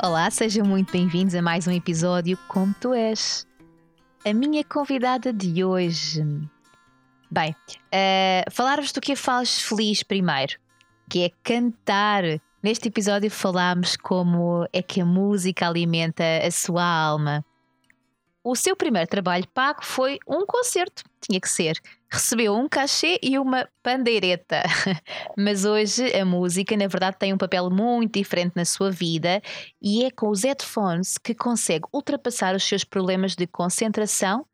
Olá, sejam muito bem-vindos a mais um episódio Como Tu És. A minha convidada de hoje. Bem, uh, falar-vos do que faz feliz primeiro, que é cantar. Neste episódio falámos como é que a música alimenta a sua alma. O seu primeiro trabalho pago foi um concerto, tinha que ser. Recebeu um cachê e uma pandeireta. Mas hoje a música, na verdade, tem um papel muito diferente na sua vida e é com os headphones que consegue ultrapassar os seus problemas de concentração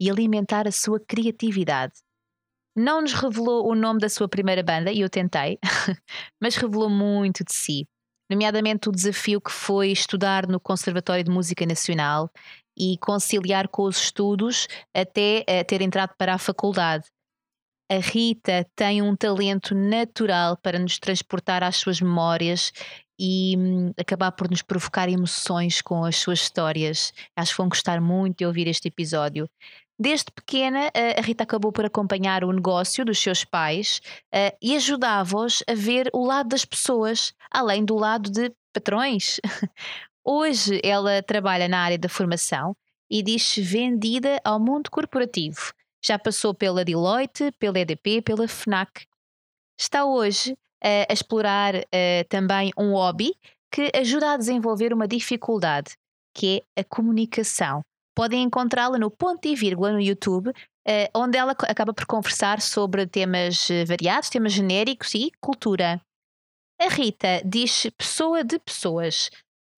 e alimentar a sua criatividade. Não nos revelou o nome da sua primeira banda, e eu tentei, mas revelou muito de si nomeadamente o desafio que foi estudar no Conservatório de Música Nacional e conciliar com os estudos até uh, ter entrado para a faculdade. A Rita tem um talento natural para nos transportar às suas memórias e hum, acabar por nos provocar emoções com as suas histórias. Acho que vão gostar muito de ouvir este episódio. Desde pequena, a Rita acabou por acompanhar o negócio dos seus pais uh, e ajudava-os a ver o lado das pessoas, além do lado de patrões. Hoje ela trabalha na área da formação e diz-se vendida ao mundo corporativo. Já passou pela Deloitte, pela EDP, pela FNAC. Está hoje uh, a explorar uh, também um hobby que ajuda a desenvolver uma dificuldade, que é a comunicação podem encontrá-la no ponto e vírgula no YouTube, uh, onde ela acaba por conversar sobre temas variados, temas genéricos e cultura. A Rita diz pessoa de pessoas.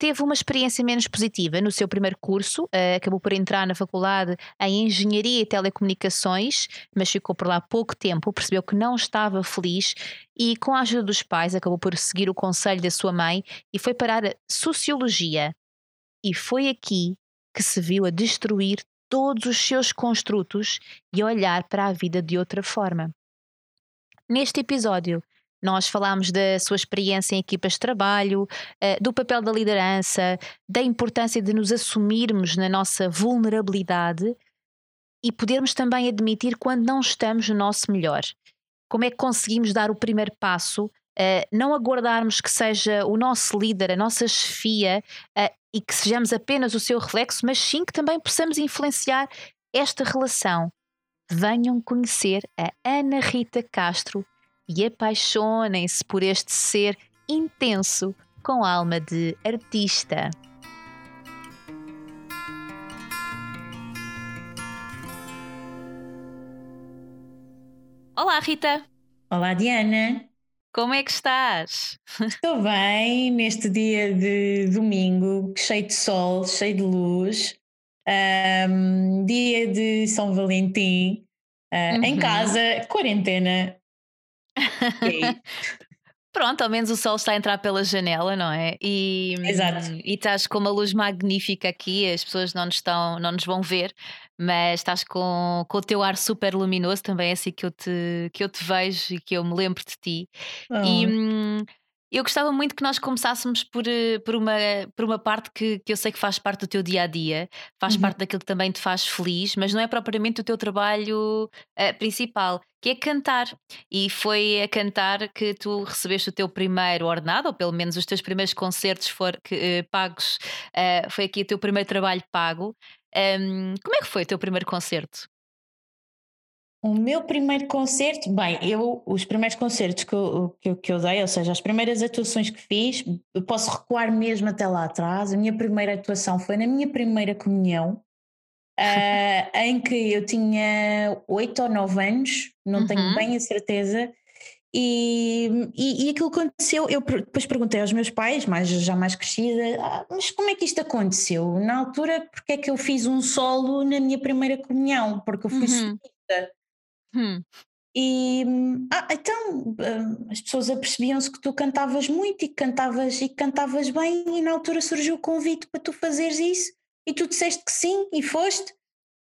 Teve uma experiência menos positiva no seu primeiro curso, uh, acabou por entrar na faculdade em Engenharia e Telecomunicações, mas ficou por lá pouco tempo, percebeu que não estava feliz e, com a ajuda dos pais, acabou por seguir o conselho da sua mãe e foi parar a Sociologia. E foi aqui que se viu a destruir todos os seus construtos e olhar para a vida de outra forma. Neste episódio, nós falámos da sua experiência em equipas de trabalho, eh, do papel da liderança, da importância de nos assumirmos na nossa vulnerabilidade e podermos também admitir quando não estamos no nosso melhor. Como é que conseguimos dar o primeiro passo Uh, não aguardarmos que seja o nosso líder, a nossa chefia uh, e que sejamos apenas o seu reflexo, mas sim que também possamos influenciar esta relação. Venham conhecer a Ana Rita Castro e apaixonem-se por este ser intenso com alma de artista. Olá, Rita. Olá, Diana. Como é que estás? Estou bem neste dia de domingo, cheio de sol, cheio de luz, um, dia de São Valentim, uh, uhum. em casa, quarentena. Pronto, ao menos o sol está a entrar pela janela, não é? E, Exato. E estás com uma luz magnífica aqui, as pessoas não nos, estão, não nos vão ver, mas estás com, com o teu ar super luminoso, também é assim que eu te, que eu te vejo e que eu me lembro de ti. Oh. E hum, eu gostava muito que nós começássemos por, eh, por, uma, por uma parte que, que eu sei que faz parte do teu dia a dia, faz uhum. parte daquilo que também te faz feliz, mas não é propriamente o teu trabalho uh, principal, que é cantar. E foi a cantar que tu recebeste o teu primeiro ordenado, ou pelo menos os teus primeiros concertos for, que, uh, pagos, uh, foi aqui o teu primeiro trabalho pago. Um, como é que foi o teu primeiro concerto? O meu primeiro concerto, bem, eu, os primeiros concertos que eu, que, eu, que eu dei, ou seja, as primeiras atuações que fiz, eu posso recuar mesmo até lá atrás. A minha primeira atuação foi na minha primeira comunhão, uh, em que eu tinha oito ou nove anos, não uhum. tenho bem a certeza, e, e, e, aquilo aconteceu, eu depois perguntei aos meus pais, mais, já mais crescida, ah, mas como é que isto aconteceu? Na altura, porque é que eu fiz um solo na minha primeira comunhão? Porque eu fui uhum. Hum. E ah, então as pessoas apercebiam-se que tu cantavas muito e que cantavas e que cantavas bem, e na altura surgiu o convite para tu fazeres isso, e tu disseste que sim e foste.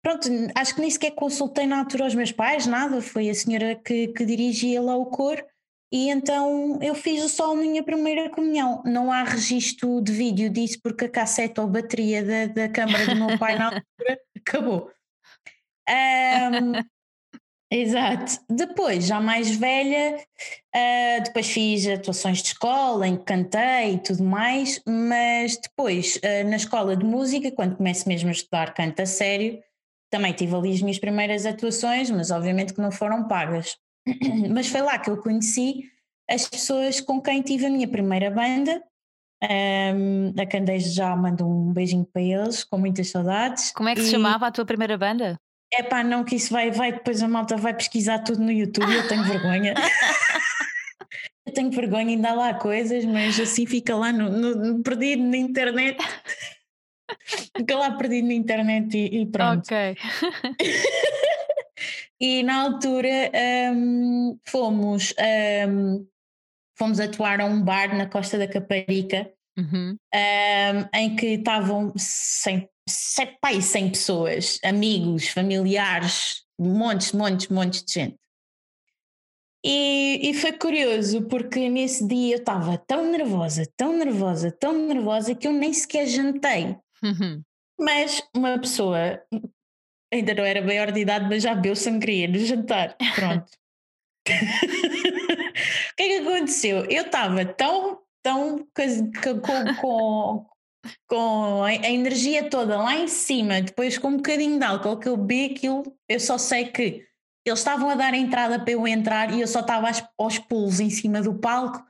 Pronto, acho que nem sequer consultei na altura os meus pais, nada, foi a senhora que, que dirigia lá o coro, e então eu fiz o sol na minha primeira comunhão. Não há registro de vídeo disso porque a cassete ou bateria da, da câmara do meu pai na altura acabou. Um, Exato. Depois, já mais velha, uh, depois fiz atuações de escola, em que cantei e tudo mais, mas depois, uh, na escola de música, quando começo mesmo a estudar canto a sério, também tive ali as minhas primeiras atuações, mas obviamente que não foram pagas. mas foi lá que eu conheci as pessoas com quem tive a minha primeira banda. Um, a Candeias já mando um beijinho para eles, com muitas saudades. Como é que e... se chamava a tua primeira banda? É pá, não, que isso vai, vai, depois a malta vai pesquisar tudo no YouTube, eu tenho vergonha. eu tenho vergonha, ainda há lá coisas, mas assim fica lá no, no, perdido na internet. fica lá perdido na internet e, e pronto. Ok. e na altura um, fomos, um, fomos atuar a um bar na Costa da Caparica. Uhum. Um, em que estavam 100, pai, 100 pessoas, amigos, familiares, montes, montes, montes de gente. E, e foi curioso porque nesse dia eu estava tão nervosa, tão nervosa, tão nervosa que eu nem sequer jantei. Uhum. Mas uma pessoa, ainda não era maior de idade, mas já bebeu sangria no jantar. Pronto. o que é que aconteceu? Eu estava tão, tão com, com, com a, energia toda lá em cima, depois com um bocadinho de álcool que eu bebi aquilo, eu só sei que eles estavam a dar a entrada para eu entrar e eu só estava aos pulos em cima do palco,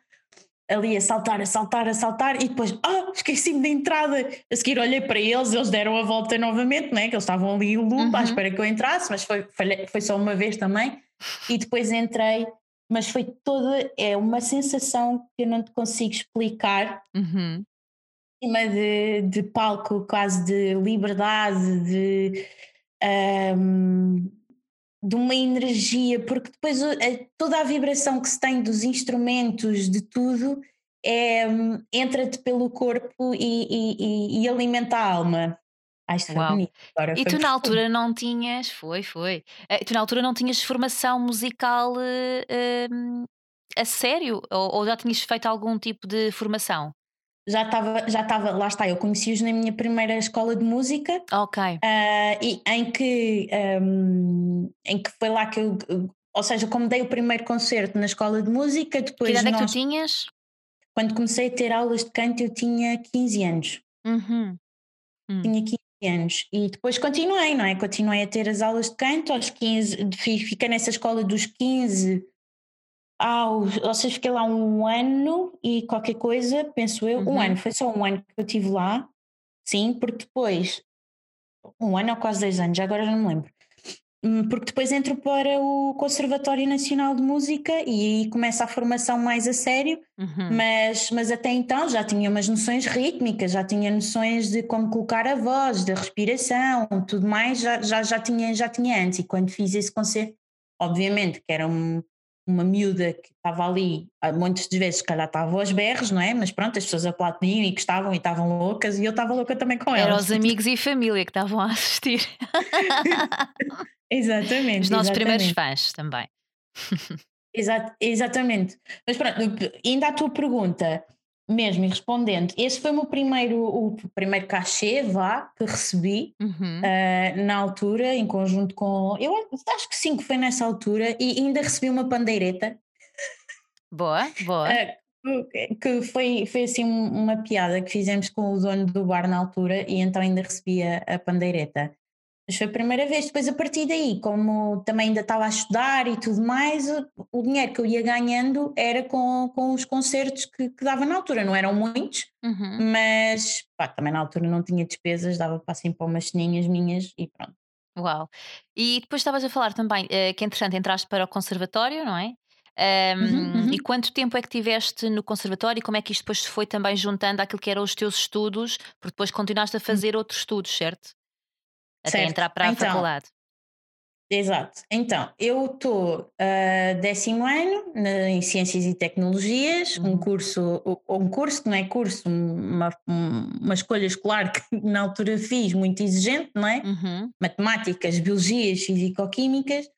ali a saltar, a saltar, a saltar, e depois, ah, esqueci-me da entrada. A seguir olhei para eles, eles deram a volta novamente, né? que eles estavam ali em loop uhum. à espera que eu entrasse, mas foi, foi, foi só uma vez também. E depois entrei, mas foi toda, é uma sensação que eu não te consigo explicar. Uhum de, de palco, quase de liberdade, de, um, de uma energia, porque depois toda a vibração que se tem dos instrumentos, de tudo, é, entra-te pelo corpo e, e, e, alimenta a alma. Isto foi bonito. Agora e tu na altura não tinhas, foi, foi. Eh, tu na altura não tinhas formação musical uh, a sério? Ou, ou já tinhas feito algum tipo de formação? Já estava, já estava, lá está, eu conheci-os na minha primeira escola de música. Ok. Uh, e em que, um, em que foi lá que eu, ou seja, como dei o primeiro concerto na escola de música, depois. Que idade nós, é que tu tinhas? Quando comecei a ter aulas de canto, eu tinha 15 anos. Uhum. Hum. Tinha 15 anos. E depois continuei, não é? Continuei a ter as aulas de canto aos 15, fiquei nessa escola dos 15 ao, ou seja, fiquei lá um ano e qualquer coisa, penso eu, uhum. um ano, foi só um ano que eu estive lá, sim, porque depois, um ano ou quase dois anos, agora já não me lembro, hum, porque depois entro para o Conservatório Nacional de Música e aí começa a formação mais a sério, uhum. mas, mas até então já tinha umas noções rítmicas, já tinha noções de como colocar a voz, da respiração, tudo mais, já, já, já, tinha, já tinha antes, e quando fiz esse concerto, obviamente que era um uma miúda que estava ali, muitas das vezes, se calhar estava aos berros, não é? Mas pronto, as pessoas aplaudiam e gostavam e estavam loucas e eu estava louca também com elas. Eram os amigos e família que estavam a assistir. exatamente. Os nossos exatamente. primeiros fãs também. Exato, exatamente. Mas pronto, ainda a tua pergunta, mesmo, e respondendo, esse foi o meu primeiro, o primeiro cachê, vá, que recebi uhum. uh, na altura, em conjunto com. Eu acho que sim, que foi nessa altura, e ainda recebi uma pandeireta. Boa, boa. Uh, que foi, foi assim uma piada que fizemos com o dono do bar na altura, e então ainda recebi a, a pandeireta. Mas foi a primeira vez. Depois, a partir daí, como também ainda estava a estudar e tudo mais, o, o dinheiro que eu ia ganhando era com, com os concertos que, que dava na altura. Não eram muitos, uhum. mas pá, também na altura não tinha despesas, dava para assim para umas ceninhas minhas e pronto. Uau! E depois estavas a falar também uh, que, entretanto, entraste para o conservatório, não é? Um, uhum, uhum. E quanto tempo é que tiveste no conservatório e como é que isto depois se foi também juntando àquilo que eram os teus estudos, porque depois continuaste a hum. fazer uhum. outros estudos, certo? Até certo. entrar para a então, faculdade. Exato. Então, eu estou uh, décimo ano na, em Ciências e Tecnologias, uhum. um curso, um curso que não é curso, uma, uma escolha escolar que na altura fiz muito exigente, não é? Uhum. Matemáticas, Biologias, Físico-Químicas.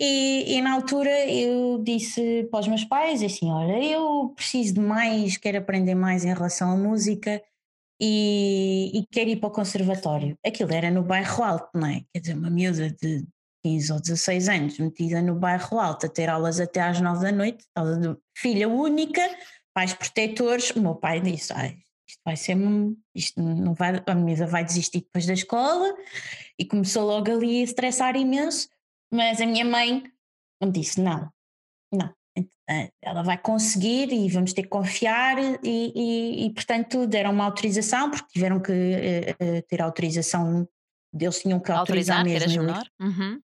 E, e, na altura eu disse para os meus pais assim, olha, eu preciso de mais, quero aprender mais em relação à música e, e quer ir para o conservatório. Aquilo era no bairro alto, não é? Quer dizer, uma miúda de 15 ou 16 anos, metida no bairro alto, a ter aulas até às 9 da noite, filha única, pais protetores. O meu pai disse: Ai, isto vai ser, isto não vai, a minha vai desistir depois da escola, e começou logo ali a estressar imenso. Mas a minha mãe me disse: Não, não, ela vai conseguir e vamos ter que confiar e, e, e portanto deram uma autorização porque tiveram que uh, ter autorização eles tinham que autorizar, autorizar mesmo menor? Uhum.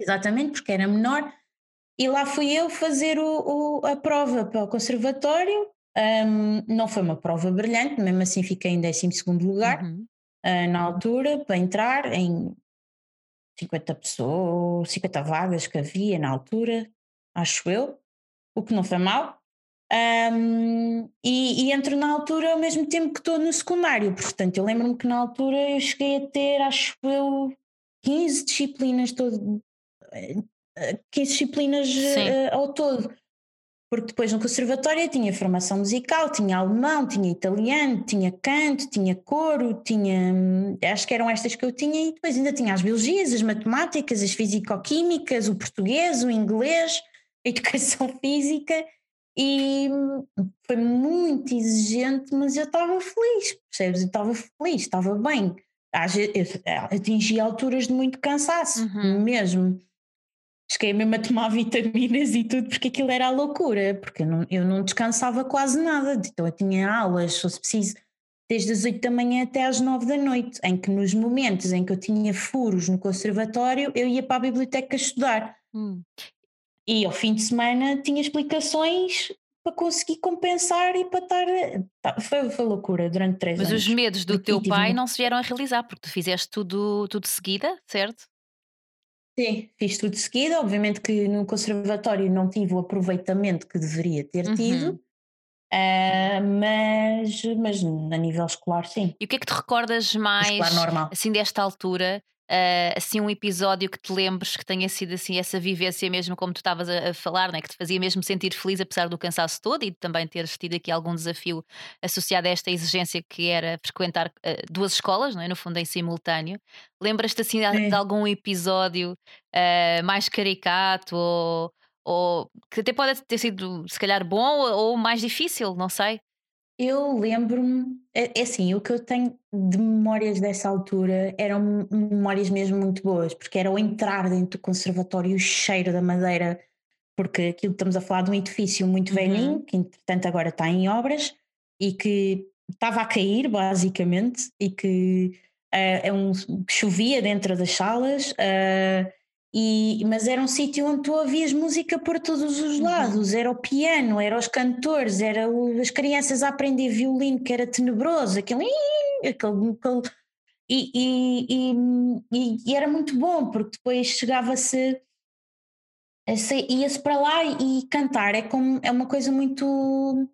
exatamente porque era menor e lá fui eu fazer o, o, a prova para o conservatório um, não foi uma prova brilhante mesmo assim fiquei em 12 lugar uhum. uh, na altura para entrar em 50 pessoas 50 vagas que havia na altura acho eu o que não foi mal. Um, e, e, entro na altura ao mesmo tempo que estou no secundário, portanto, eu lembro-me que na altura eu cheguei a ter, acho eu, 15 disciplinas, todo, 15 eh, disciplinas uh, ao todo. Porque depois no conservatório tinha formação musical, tinha alemão, tinha italiano, tinha canto, tinha coro, tinha. Acho que eram estas que eu tinha, e depois ainda tinha as biologias, as matemáticas, as físico-químicas, o português, o inglês educação física e foi muito exigente, mas eu estava feliz, percebes? Eu estava feliz, estava bem. Atingi alturas de muito cansaço, uhum. mesmo. Cheguei mesmo a tomar vitaminas e tudo, porque aquilo era a loucura, porque eu não, eu não descansava quase nada. Então eu tinha aulas, se fosse preciso, desde as 8 da manhã até às 9 da noite, em que nos momentos em que eu tinha furos no conservatório, eu ia para a biblioteca estudar. Hum. E ao fim de semana tinha explicações para conseguir compensar e para estar. Tá, foi, foi loucura durante três Mas anos. Mas os medos do teu pai não se vieram a realizar, porque tu fizeste tudo, tudo de seguida, certo? Sim, fiz tudo de seguida. Obviamente que no conservatório não tive o aproveitamento que deveria ter uhum. tido. Uh, mas, mas a nível escolar, sim. E o que é que te recordas mais assim desta altura uh, assim um episódio que te lembres que tenha sido assim essa vivência mesmo como tu estavas a, a, falar, né? que te fazia mesmo sentir feliz apesar do cansaço todo e também teres tido aqui algum desafio associado a esta exigência que era frequentar uh, duas escolas, não é? no fundo em simultâneo. Lembras-te assim de, de, algum episódio uh, mais caricato ou, ou que até pode ter sido se calhar bom ou, ou mais difícil, não sei? Eu lembro-me, é, é assim, o que eu tenho de memórias dessa altura eram memórias mesmo muito boas, porque era o entrar dentro do conservatório, o cheiro da madeira, porque aquilo que estamos a falar de um edifício muito uhum. velhinho, que entretanto agora está em obras, e que estava a cair basicamente, e que, uh, é um, chovia dentro das salas, uh, e, mas era um sítio onde tu ouvias música por todos os uhum. lados, era o piano, era os cantores, era o, as crianças a aprender violino, que era tenebroso, aquele, aquele, aquele e, e, e, e, era muito bom, porque depois chegava-se, ia-se para lá e cantar, é, como, é uma coisa muito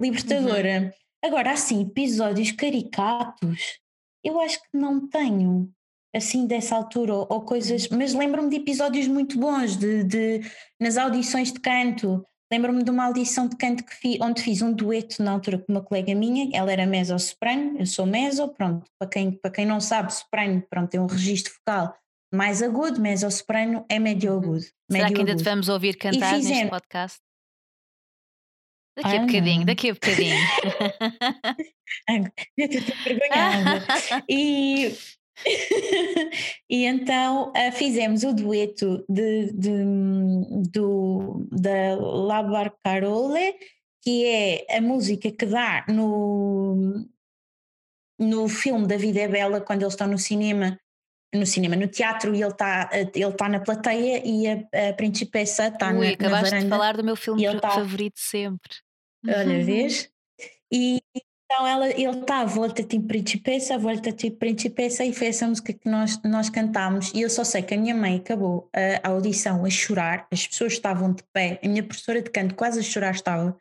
libertadora. Uhum. Agora, assim, episódios caricatos, eu acho que não tenho assim dessa altura, ou, ou coisas, mas lembro-me de episódios muito bons, de, de nas audições de canto. Lembro-me de uma audição de canto que fiz, onde fiz um dueto na altura com uma colega minha, ela era mezzo-soprano, eu sou mezzo, pronto, para quem, para quem não sabe, soprano, pronto, tem um registro vocal mais agudo, mezzo-soprano é médio uhum. agudo. Será que ainda te vamos ouvir cantar neste podcast? Daqui ah, a bocadinho, não. daqui a bocadinho. Estou envergonhada. e e então uh, fizemos o dueto de, de, do, da La Barcarole, que é a música que dá no, no filme Da Vida é Bela, quando eles estão no cinema, no cinema, no teatro, e ele está ele tá na plateia e a, a principessa está na, acabaste varanda. de falar do meu filme tá favorito sempre. Olha, vês? E, então ela, ele está, volta-te principessa, volta-te principessa, e foi essa música que nós, nós cantámos. E eu só sei que a minha mãe acabou a, a audição a chorar, as pessoas estavam de pé, a minha professora de canto quase a chorar estava.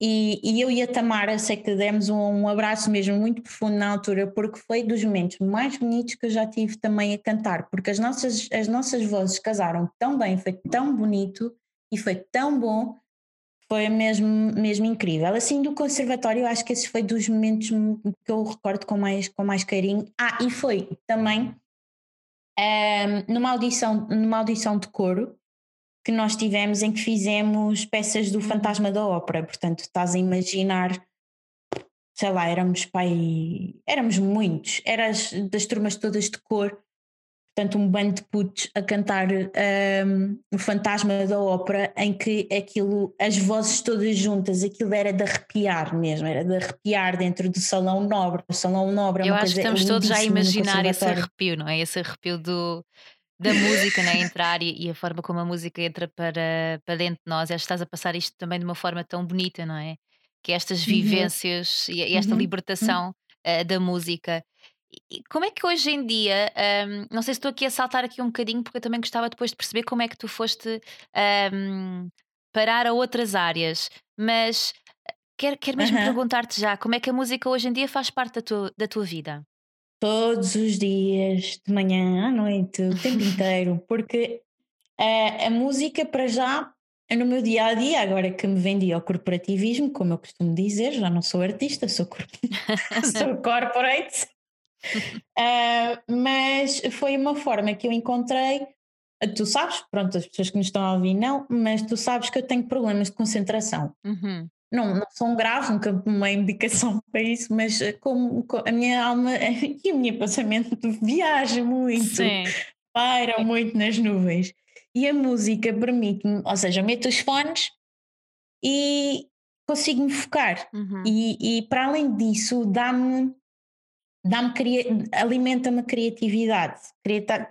E, e eu e a Tamara, sei que demos um, um, abraço mesmo muito profundo na altura, porque foi dos momentos mais bonitos que eu já tive também a cantar, porque as nossas, as nossas vozes casaram tão bem, foi tão bonito e foi tão bom foi mesmo, mesmo incrível. Assim, do conservatório, acho que esse foi dos momentos que eu recordo com mais, com mais carinho. Ah, e foi também um, numa, audição, numa audição de coro que nós tivemos em que fizemos peças do Fantasma da Ópera. Portanto, estás a imaginar, sei lá, éramos pai, éramos muitos, eras das turmas todas de cor portanto, um bando de putos a cantar um, o fantasma da ópera, em que aquilo, as vozes todas juntas, aquilo era de arrepiar mesmo, era de arrepiar dentro do salão nobre. O salão nobre é Eu acho que estamos todos já a imaginar esse arrepio, não é? Esse arrepio do, da música né? entrar e, e a forma como a música entra para, para dentro de nós. Acho que estás a passar isto também de uma forma tão bonita, não é? Que estas Uhum, vivências e, e esta uhum, uhum. libertação eh, da música. Como é que hoje em dia, ahm, não sei se estou aqui a saltar aqui um bocadinho, porque eu também gostava depois de perceber como é que tu foste ahm, parar a outras áreas, mas quero, quero mesmo Aham. perguntar-te já, como é que a música hoje em dia faz parte da tua, da tua vida? Todos os dias, de manhã à noite, o tempo inteiro, porque a, a música para já é no meu dia a dia, agora que me vendi ao corporativismo, como eu costumo dizer, já não sou artista, sou, sou corporate, Ah, mas foi uma forma que eu encontrei. Tu sabes, pronto, as pessoas que nos estão a ouvir não, mas tu sabes que eu tenho problemas de concentração. Uhum. Não, não são graves, nunca tomei indicação para isso, mas eh, como, co- a minha alma e o meu pensamento viaja muito, Sim. paira muito nas nuvens. E a música permite-me, ou seja, eu meto os fones e consigo me focar. Uhum. E, e para além disso, dá-me alimenta-me a criatividade.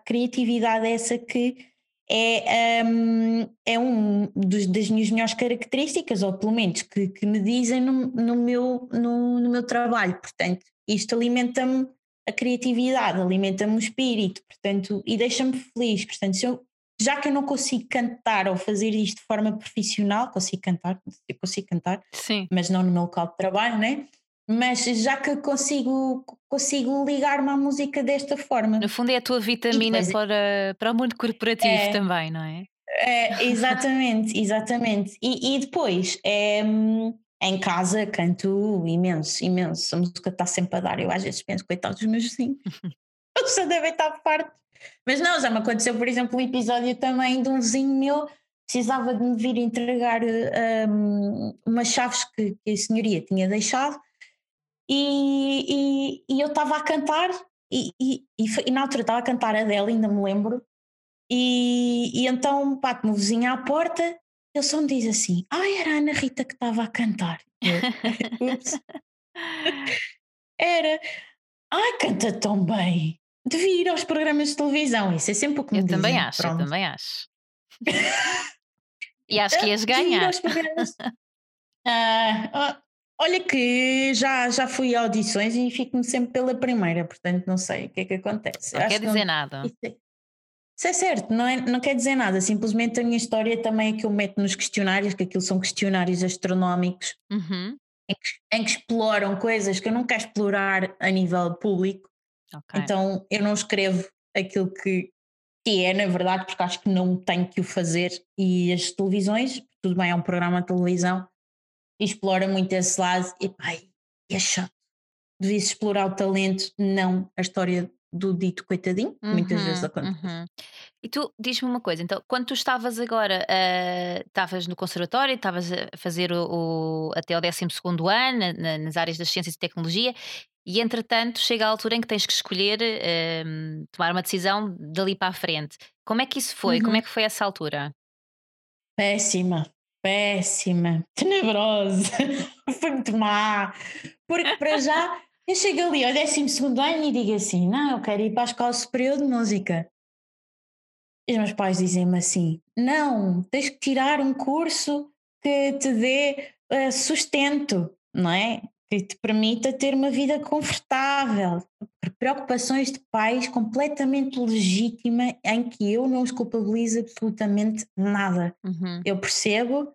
Criatividade é essa que é, hum, é um dos, das minhas melhores características, ou pelo menos que, que me dizem no, no meu, no, no meu trabalho. Portanto, isto alimenta-me a criatividade, alimenta-me o espírito, portanto, e deixa-me feliz. Portanto, se eu, já que eu não consigo cantar ou fazer isto de forma profissional, consigo cantar, consigo cantar, Sim. mas não no meu local de trabalho, né? Mas já que consigo, consigo ligar-me à música desta forma. No fundo é a tua vitamina depois- para, para o mundo corporativo É. também, não é? É, exatamente, exatamente. E, e depois, é, em casa canto imenso, imenso. A música está sempre a dar. Eu às vezes penso, coitados dos meus vizinhos, eles só devem estar fartos. Mas não, já me aconteceu, por exemplo, um episódio também de um vizinho meu precisava de me vir entregar hum, umas chaves que, que a senhoria tinha deixado e, e, e eu estava a cantar e, e, na altura estava a cantar a dela, ainda me lembro, e, então bate-me o vizinho à porta, ele só me diz assim: Ah, era a Ana Rita que estava a cantar. Eu. Era, ai, canta tão bem. Devia ir aos programas de televisão, isso é sempre o que me Eu também dizem. acho, eu Pronto. também acho. E acho que ias ganhar. Ah, ah, olha que já, já fui a audições e fico-me sempre pela primeira, portanto não sei o que é que acontece. Não Acho quer que não- dizer nada. Isso é, isso é certo, não, é, não quer dizer nada. Simplesmente a minha história também é que eu meto nos questionários, que aquilo são questionários astronómicos Uhum. em que, em que exploram coisas que eu não quero explorar a nível público. Ok. Então eu não escrevo aquilo que, que é, na verdade, porque acho que não tenho que o fazer. E as televisões, tudo bem, é um programa de televisão, e explora muito esse lado. E e é chato. Devia-se explorar o talento, não a história do dito coitadinho, que muitas vezes Uhum, acontece. uhum. E tu, diz-me uma coisa, então, quando tu estavas agora, ah, estavas no conservatório, estavas a fazer o, o- até o 12 ano, na- na- nas áreas das ciências e tecnologia, e entretanto chega a altura em que tens que escolher, ahm, tomar uma decisão dali para a frente. Como é que isso foi? Como Uhum. é que foi essa altura? Péssima, péssima, tenebrosa, foi muito má. Porque para já eu chego ali ao 12 ano e digo assim: não, eu quero ir para a Escola Superior de Música. E os meus pais dizem-me assim: não, tens que tirar um curso que te dê eh, sustento, não é? Que te permita ter uma vida confortável. Preocupações de pais completamente legítima em que eu não os culpabilizo absolutamente nada Uhum. eu percebo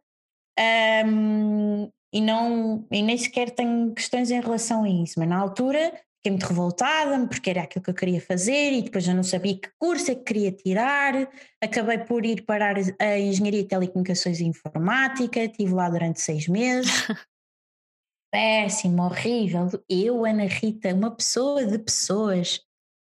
hum, e, não, e nem sequer tenho questões em relação a isso, mas na altura fiquei muito revoltada porque era aquilo que eu queria fazer e depois já não sabia que curso é que queria tirar, acabei por ir parar a Engenharia de Telecomunicações e Informática, estive lá durante seis meses. Péssimo, horrível. Eu, Ana Rita, uma pessoa de pessoas,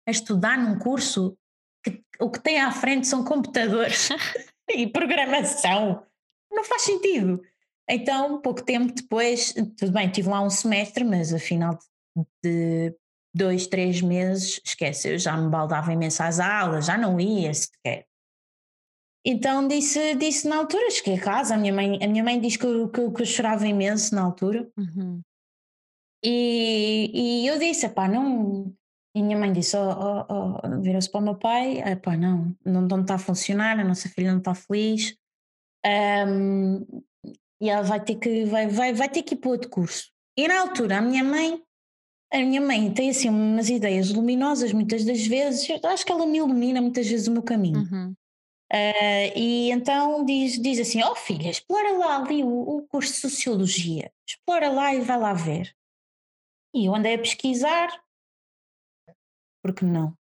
a estudar num curso que o que tem à frente são computadores e programação. Não faz sentido. Então, pouco tempo depois, tudo bem, tive lá um semestre, mas afinal de dois, três meses, esquece, eu já me baldava imenso às aulas, já não ia sequer. Então disse, disse na altura, cheguei a casa, a minha mãe, a minha mãe disse que eu, que, que eu chorava imenso na altura. Uhum. E, e eu disse, pá, não. E minha mãe disse, oh, oh, oh virou-se para o meu pai, pá, não, não, não está a funcionar, a nossa filha não está feliz. Um, e ela vai ter que vai, vai, vai ter que ir para outro curso. E na altura a minha mãe a minha mãe tem assim umas ideias luminosas muitas das vezes, acho que ela me ilumina muitas vezes o meu caminho. Uhum. Uh, e então diz, diz assim: Ó oh, filha, explora lá ali o, o, curso de Sociologia, explora lá e vai lá ver. E eu andei a pesquisar, porque não?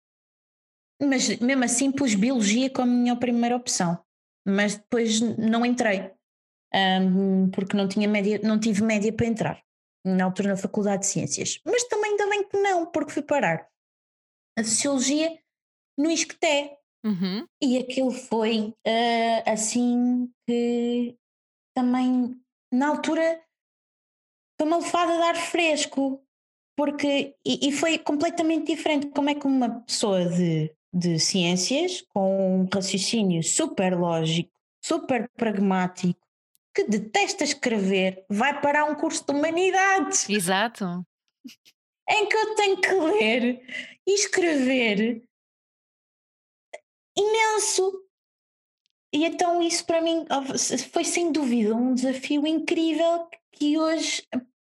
Mas mesmo assim pus Biologia como minha primeira opção, mas depois não entrei, um, porque não, tinha média, não tive média para entrar na altura na Faculdade de Ciências. Mas também ainda bem que não, porque fui parar a Sociologia no Isqueté. Uhum. E aquilo foi uh, assim que também na altura foi uma lefada de ar fresco, porque e, e, foi completamente diferente. Como é que uma pessoa de, de ciências, com um raciocínio super lógico, super pragmático, que detesta escrever vai para um curso de humanidades. Exato. Em que eu tenho que ler e escrever imenso. E então isso para mim foi sem dúvida um desafio incrível que hoje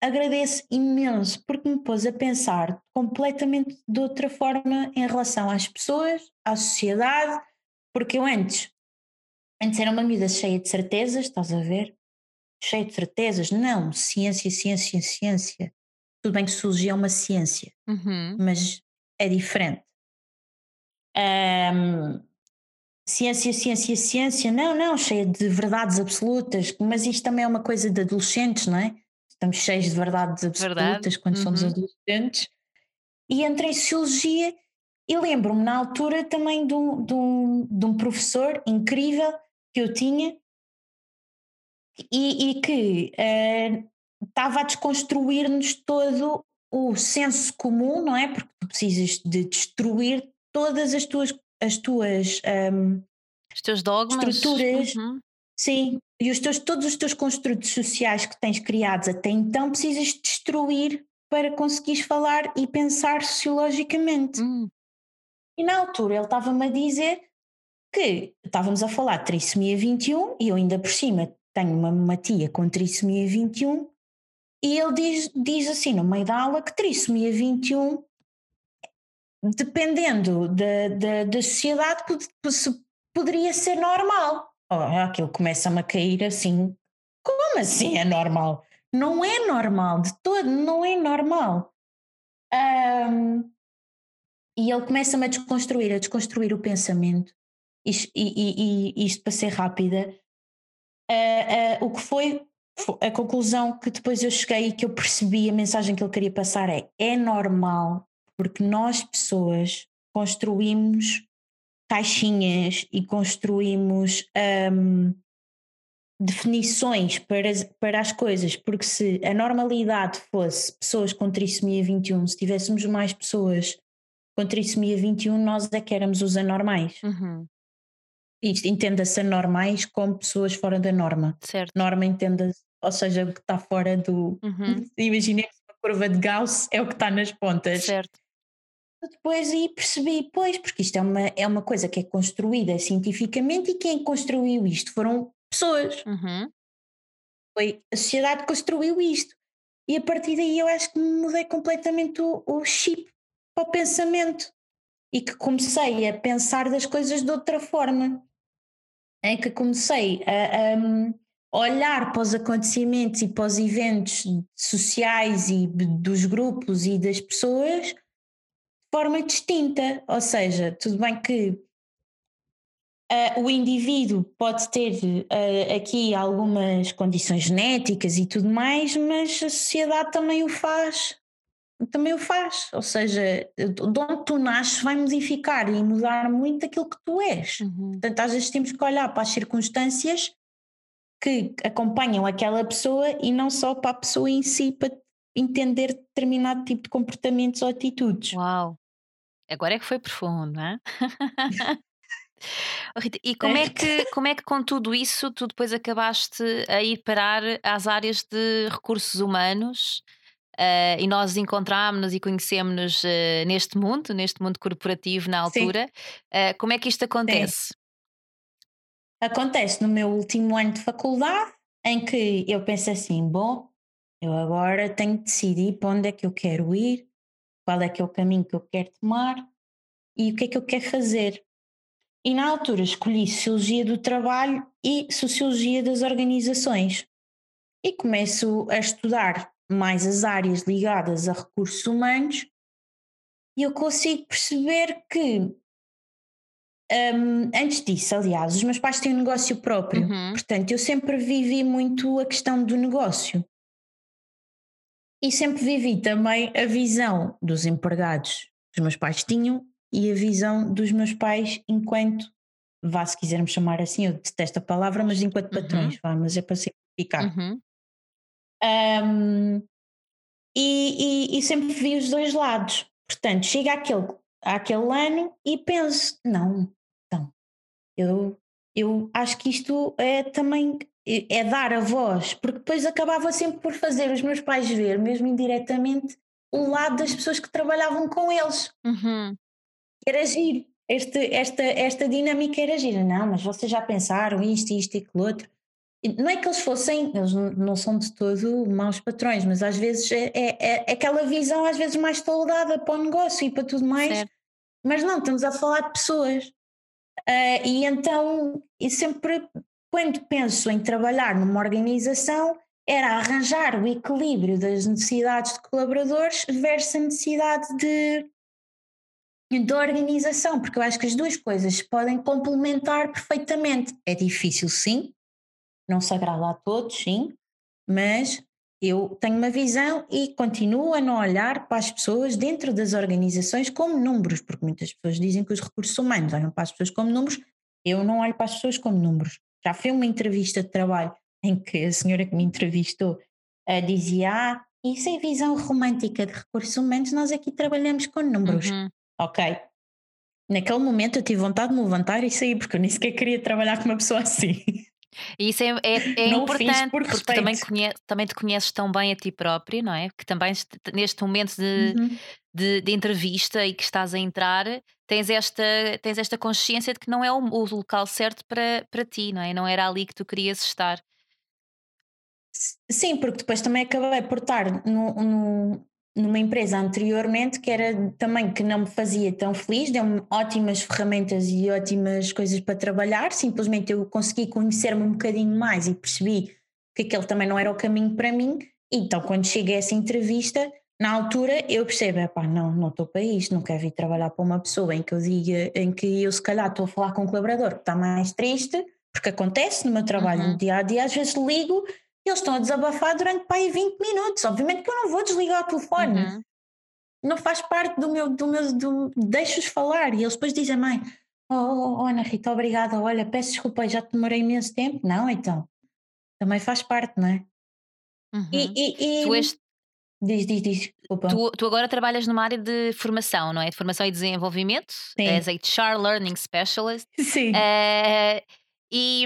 agradeço imenso porque me pôs a pensar completamente de outra forma em relação às pessoas, à sociedade, porque eu antes Antes era uma vida cheia de certezas, estás a ver? Cheia de certezas. Não, ciência, ciência, ciência. Tudo bem que sociologia é uma ciência, uhum. mas é diferente. Um, ciência, ciência, ciência. Não, não, cheia de verdades absolutas. Mas isto também é uma coisa de adolescentes, não é? Estamos cheios de verdades absolutas Verdade. quando uhum. somos adolescentes. E entrei em sociologia e lembro-me na altura também de um, de, um, de um professor incrível que eu tinha e, e que uh, estava a desconstruir-nos todo o senso comum, não é? Porque tu precisas de destruir todas as tuas as tuas um, os teus dogmas estruturas uhum. sim e os teus todos os teus construtos sociais que tens criados até então precisas destruir para conseguires falar e pensar sociologicamente uhum. e na altura ele estava-me a dizer que estávamos a falar de trissomia 21 e eu ainda por cima tenho uma, uma tia com trissomia 21 e ele diz, diz assim no meio da aula que trissomia 21 dependendo da, da, da sociedade poderia ser normal. Oh, aquilo começa-me a cair assim. Como assim é normal? Não é normal, de todo, não é normal. Um, e ele começa-me a desconstruir, a desconstruir o pensamento e, e, e isto para ser rápida, uh, uh, o que foi a conclusão que depois eu cheguei e que eu percebi a mensagem que ele queria passar é: é normal, porque nós pessoas construímos caixinhas e construímos um, definições para, para as coisas, porque se a normalidade fosse pessoas com trissomia 21, se tivéssemos mais pessoas com trissomia 21, nós é que éramos os anormais. Uhum entenda-se normais como pessoas fora da norma. Certo. Norma entenda-se, ou seja, o que está fora do. Uhum. Imaginemos uma curva de Gauss é o que está nas pontas. Certo. Depois aí percebi, pois, porque isto é uma, é uma coisa que é construída cientificamente e quem construiu isto foram pessoas. Uhum. Foi a sociedade que construiu isto. E a partir daí eu acho que mudei completamente o, o chip para o pensamento e que comecei a pensar das coisas de outra forma em que comecei a, a olhar para os acontecimentos e para os eventos sociais e dos grupos e das pessoas forma distinta. Ou seja, tudo bem que uh, o indivíduo pode ter uh, aqui algumas condições genéticas e tudo mais, mas a sociedade também o faz também o faz. Ou seja, de onde tu nasces vai modificar e mudar muito aquilo que tu és. Uhum. Portanto, às vezes temos que olhar para as circunstâncias que acompanham aquela pessoa e não só para a pessoa em si, para entender determinado tipo de comportamentos ou atitudes. Uau! Agora é que foi profundo, não é? Oh, Rita, e como é, que, como é que com tudo isso tu depois acabaste a ir parar às áreas de recursos humanos uh, e nós encontrámos-nos e conhecemos-nos uh, neste mundo, neste mundo corporativo na altura. Uh, como é que isto acontece? Sim. Acontece no meu último ano de faculdade, em que eu penso assim: bom, eu agora tenho de decidir para onde é que eu quero ir, qual é que é o caminho que eu quero tomar e o que é que eu quero fazer. E na altura escolhi Sociologia do Trabalho e Sociologia das Organizações. E começo a estudar mais as áreas ligadas a recursos humanos e eu consigo perceber que um, antes disso, aliás, os meus pais têm um negócio próprio, uhum. portanto, eu sempre vivi muito a questão do negócio. E sempre vivi também a visão dos empregados que os meus pais tinham e a visão dos meus pais enquanto, vá se quisermos chamar assim, eu detesto a palavra, mas enquanto uhum. patrões, vá, mas é para simplificar. Uhum. Um, e, e, e, sempre vi os dois lados. Portanto, chega aquele, àquele ano e penso, não, eu, eu acho que isto é também é dar a voz, porque depois acabava sempre por fazer os meus pais ver, mesmo indiretamente, o lado das pessoas que trabalhavam com eles. Uhum. Era agir. Este, esta, esta dinâmica era agir. Não, mas vocês já pensaram isto, isto e aquilo outro. Não é que eles fossem, eles não são de todo maus patrões, mas às vezes é, é, é aquela visão às vezes mais toldada para o negócio e para tudo mais. Certo. Mas não, estamos a falar de pessoas Uh, e então, e sempre, quando penso em trabalhar numa organização, era arranjar o equilíbrio das necessidades de colaboradores versus a necessidade de, de organização, porque eu acho que as duas coisas podem complementar perfeitamente. É difícil, sim, não se agrada a todos, sim, mas eu tenho uma visão e continuo a não olhar para as pessoas dentro das organizações como números, porque muitas pessoas dizem que os recursos humanos olham para as pessoas como números, eu não olho para as pessoas como números. Já foi uma entrevista de trabalho em que a senhora que me entrevistou uh, dizia: Ah, isso é visão romântica de recursos humanos, nós aqui trabalhamos com números. Uhum. Ok. Naquele momento eu tive vontade de me levantar e sair, porque eu nem sequer queria trabalhar com uma pessoa assim. Isso é, é, é importante, por porque também, conhe, também te conheces tão bem a ti próprio, não é? Que também neste momento de, uhum. de, de, entrevista e que estás a entrar, tens esta, tens esta consciência de que não é o, o local certo para, para ti, não é? Não era ali que tu querias estar. Sim, porque depois também acabei por estar no, no, numa empresa anteriormente que era também que não me fazia tão feliz, deu-me ótimas ferramentas e ótimas coisas para trabalhar, simplesmente eu consegui conhecer-me um bocadinho mais e percebi que aquele também não era o caminho para mim, então quando cheguei a essa entrevista, na altura eu percebo, pá, não, não estou para isto, não quero vir trabalhar para uma pessoa em que eu diga, em que eu se calhar estou a falar com um colaborador que está mais triste, porque acontece no meu trabalho uhum. no dia a dia, às vezes ligo eles estão a desabafar durante aí 20 minutos. Obviamente que eu não vou desligar o telefone. Uhum. Não faz parte do meu, do meu, do, deixo-os falar. E eles depois dizem, mãe, oh, oh, oh, Ana Rita, obrigada, olha, peço desculpa, já te demorei imenso tempo. Não, então, também faz parte, não é? Uhum. E, e, e... Tu és... Diz, diz, diz. Tu, tu, agora trabalhas numa área de formação, não é? De formação e desenvolvimento. Sim. És HR Learning Specialist. Sim. Uh, e,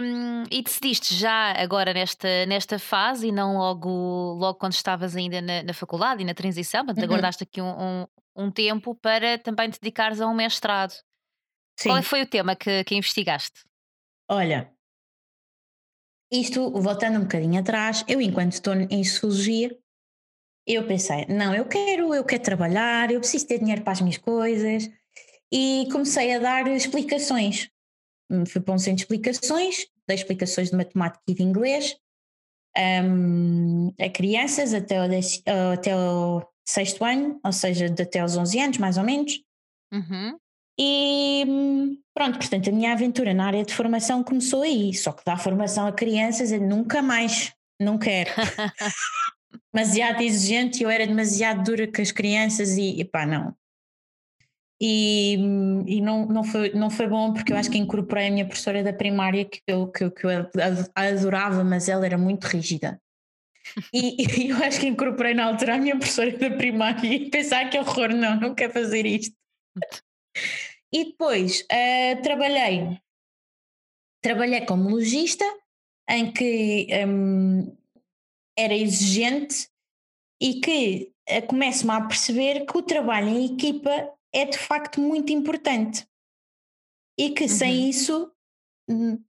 e, decidiste já agora nesta, nesta fase e não logo, logo quando estavas ainda na, na faculdade e na transição, portanto, uhum. aguardaste aqui um, um, um, tempo para também te dedicares a um mestrado. Sim. Qual foi o tema que, que investigaste? Olha, isto voltando um bocadinho atrás, eu enquanto estou em sociologia, eu pensei, não, eu quero, eu quero trabalhar, eu preciso ter dinheiro para as minhas coisas e comecei a dar explicações Hum, fui para um centro de explicações, dei explicações de matemática e de inglês um, a crianças até o, até o sexto ano, ou seja, de até aos 11 anos, mais ou menos. Uhum. E hum, pronto, portanto, a minha aventura na área de formação começou aí. Só que dar formação a crianças eu nunca mais, não quero. demasiado exigente eu era demasiado dura com as crianças e, pá, não. E, e não, não, foi, não foi bom porque eu acho que incorporei a minha professora da primária que eu, que, que eu adorava, mas ela era muito rígida. E, e, eu acho que incorporei na altura a minha professora da primária e pensar que horror, não, não quero fazer isto. E depois uh, trabalhei, trabalhei como logista, em que um, era exigente e que uh, começo-me a perceber que o trabalho em equipa é de facto muito importante e que uhum. sem isso hum,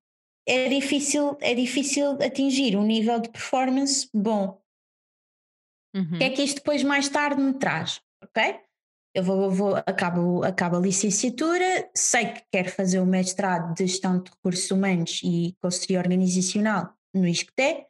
é difícil, é difícil atingir um nível de performance bom. Uhum. O que é que isto depois mais tarde me traz? Ok? Eu vou, vou acabo, acabo a licenciatura, sei que quero fazer o mestrado de gestão de recursos humanos e consultoria organizacional no ISCTE.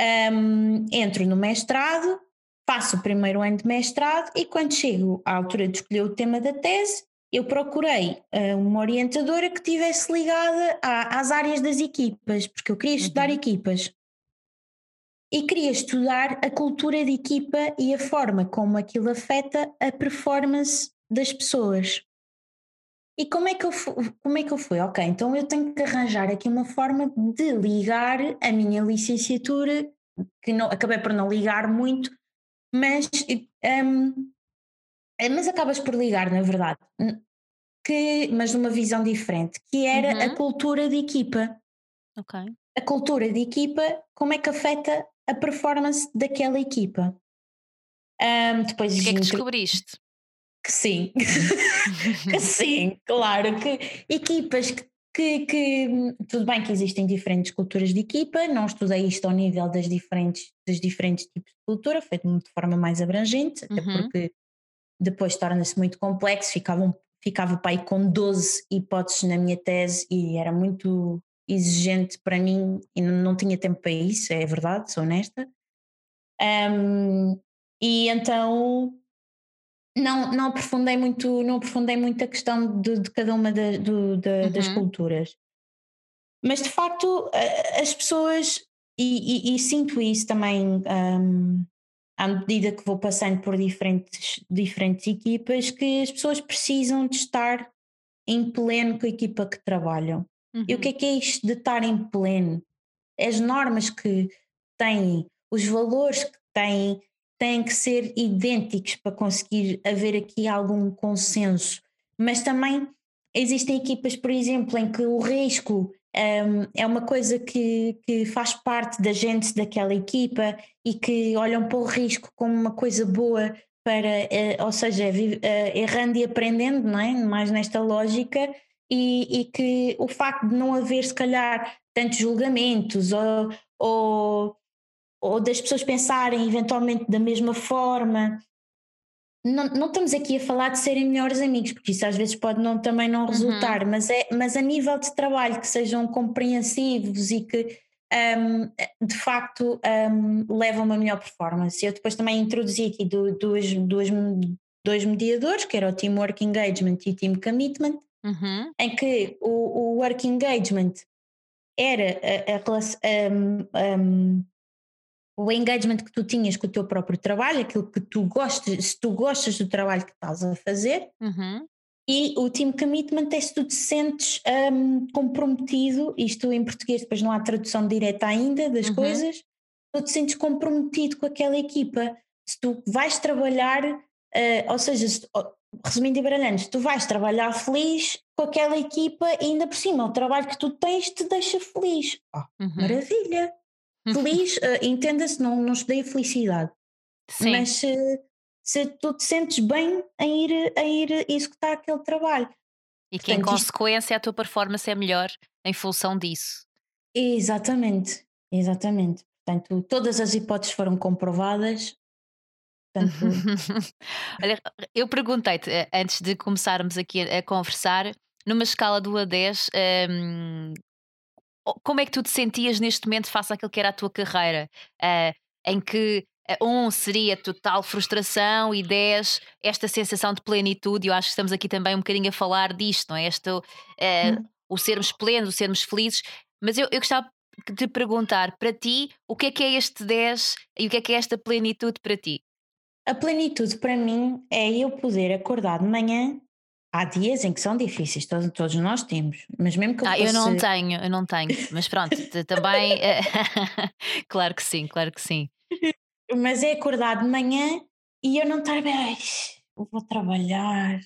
Um, entro no mestrado, faço o primeiro ano de mestrado e quando chego à altura de escolher o tema da tese, eu procurei uh, uma orientadora que tivesse ligada a, às áreas das equipas, porque eu queria estudar uhum. equipas. E queria estudar a cultura de equipa e a forma como aquilo afeta a performance das pessoas. E como é que eu, como é que eu fui? Ok, então eu tenho que arranjar aqui uma forma de ligar a minha licenciatura, que não, acabei por não ligar muito, mas um, é, mas acabas por ligar, na verdade, que, mas numa visão diferente, que era uhum. a cultura de equipa. Ok. A cultura de equipa, como é que afeta a performance daquela equipa? Um, depois o que é que descobriste? Que sim, que sim, claro, que equipas que, que, que, tudo bem que existem diferentes culturas de equipa, não estudei isto ao nível das diferentes, dos diferentes tipos de cultura, feito de forma mais abrangente, até uhum. porque depois torna-se muito complexo, ficava, um, ficava aí com 12 hipóteses na minha tese e era muito exigente para mim e não, tinha tempo para isso, é verdade, sou honesta. Um, e então não, não aprofundei muito, não aprofundei muito a questão de, de cada uma de, uhum. das culturas. Mas de facto as pessoas, e, e, e sinto isso também um, à medida que vou passando por diferentes, diferentes equipas, que as pessoas precisam de estar em pleno com a equipa que trabalham. Uhum. E o que é que é isto de estar em pleno? As normas que têm, os valores que têm, têm que ser idênticos para conseguir haver aqui algum consenso. Mas também existem equipas, por exemplo, em que o risco um, é uma coisa que, que faz parte da gente daquela equipa e que olham para o risco como uma coisa boa para, uh, ou seja, uh, errando e aprendendo, não é? mais nesta lógica, e, e, que o facto de não haver, se calhar, tantos julgamentos ou, ou, ou das pessoas pensarem eventualmente da mesma forma não, não estamos aqui a falar de serem melhores amigos, porque isso às vezes pode não, também não uhum. resultar, uhum. mas, é, mas a nível de trabalho que sejam compreensivos e que um, de facto um, levam uma melhor performance. Eu depois também introduzi aqui do, duas, duas, dois mediadores, que era o Teamwork Engagement e o Team Commitment, uhum. em que o, o Work Engagement era a, a, um, o engagement que tu tinhas com o teu próprio trabalho, aquilo que tu gostas, se tu gostas do trabalho que estás a fazer, uhum. e o team commitment é se tu te sentes um, comprometido, isto em português depois não há tradução direta ainda das uhum. coisas, tu te sentes comprometido com aquela equipa, se tu vais trabalhar, uh, ou seja, se, resumindo e baralhando, se tu vais trabalhar feliz com aquela equipa e ainda por cima o trabalho que tu tens te deixa feliz. Oh, uhum. Maravilha! Feliz, uh, entenda-se, não, não estudei a felicidade. Sim. Mas se, se tu te sentes bem em ir, em ir executar aquele trabalho. E que Portanto, em consequência a tua performance é melhor em função disso. Exatamente, exatamente. Portanto, todas as hipóteses foram comprovadas. Portanto... Olha, eu perguntei-te eh, antes de começarmos aqui a, a conversar, numa escala do A 10, um, como é que tu te sentias neste momento face àquilo que era a tua carreira? Uh, em que uh, um seria total frustração e dez, esta sensação de plenitude. Eu acho que estamos aqui também um bocadinho a falar disto, não é? Este, uh, hum. O sermos plenos, o sermos felizes. Mas eu, eu gostava te perguntar para ti o que é que é este 10 e o que é que é esta plenitude para ti. A plenitude para mim é eu poder acordar de manhã. Há dias em que são difíceis, todos, todos nós temos, mas mesmo que eu Ah, fosse... eu não tenho, eu não tenho, mas pronto, também. Eh, claro que sim, claro que sim. Mas é acordar de manhã e eu não estar bem. Vou trabalhar,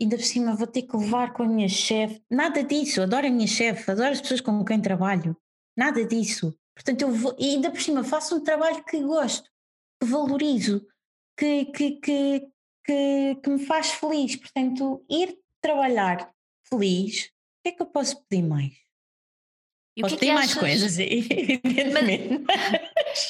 ainda por cima vou ter que levar com a minha chefe. Nada disso, adoro a minha chefe, adoro as pessoas com quem trabalho. Nada disso. Portanto, eu vou, e ainda por cima faço um trabalho que gosto, que valorizo, que, que, que, que, que me faz feliz. Portanto, ir trabalhar feliz, o que é que eu posso pedir mais? E posso pedir é que mais achas... coisas, evidentemente.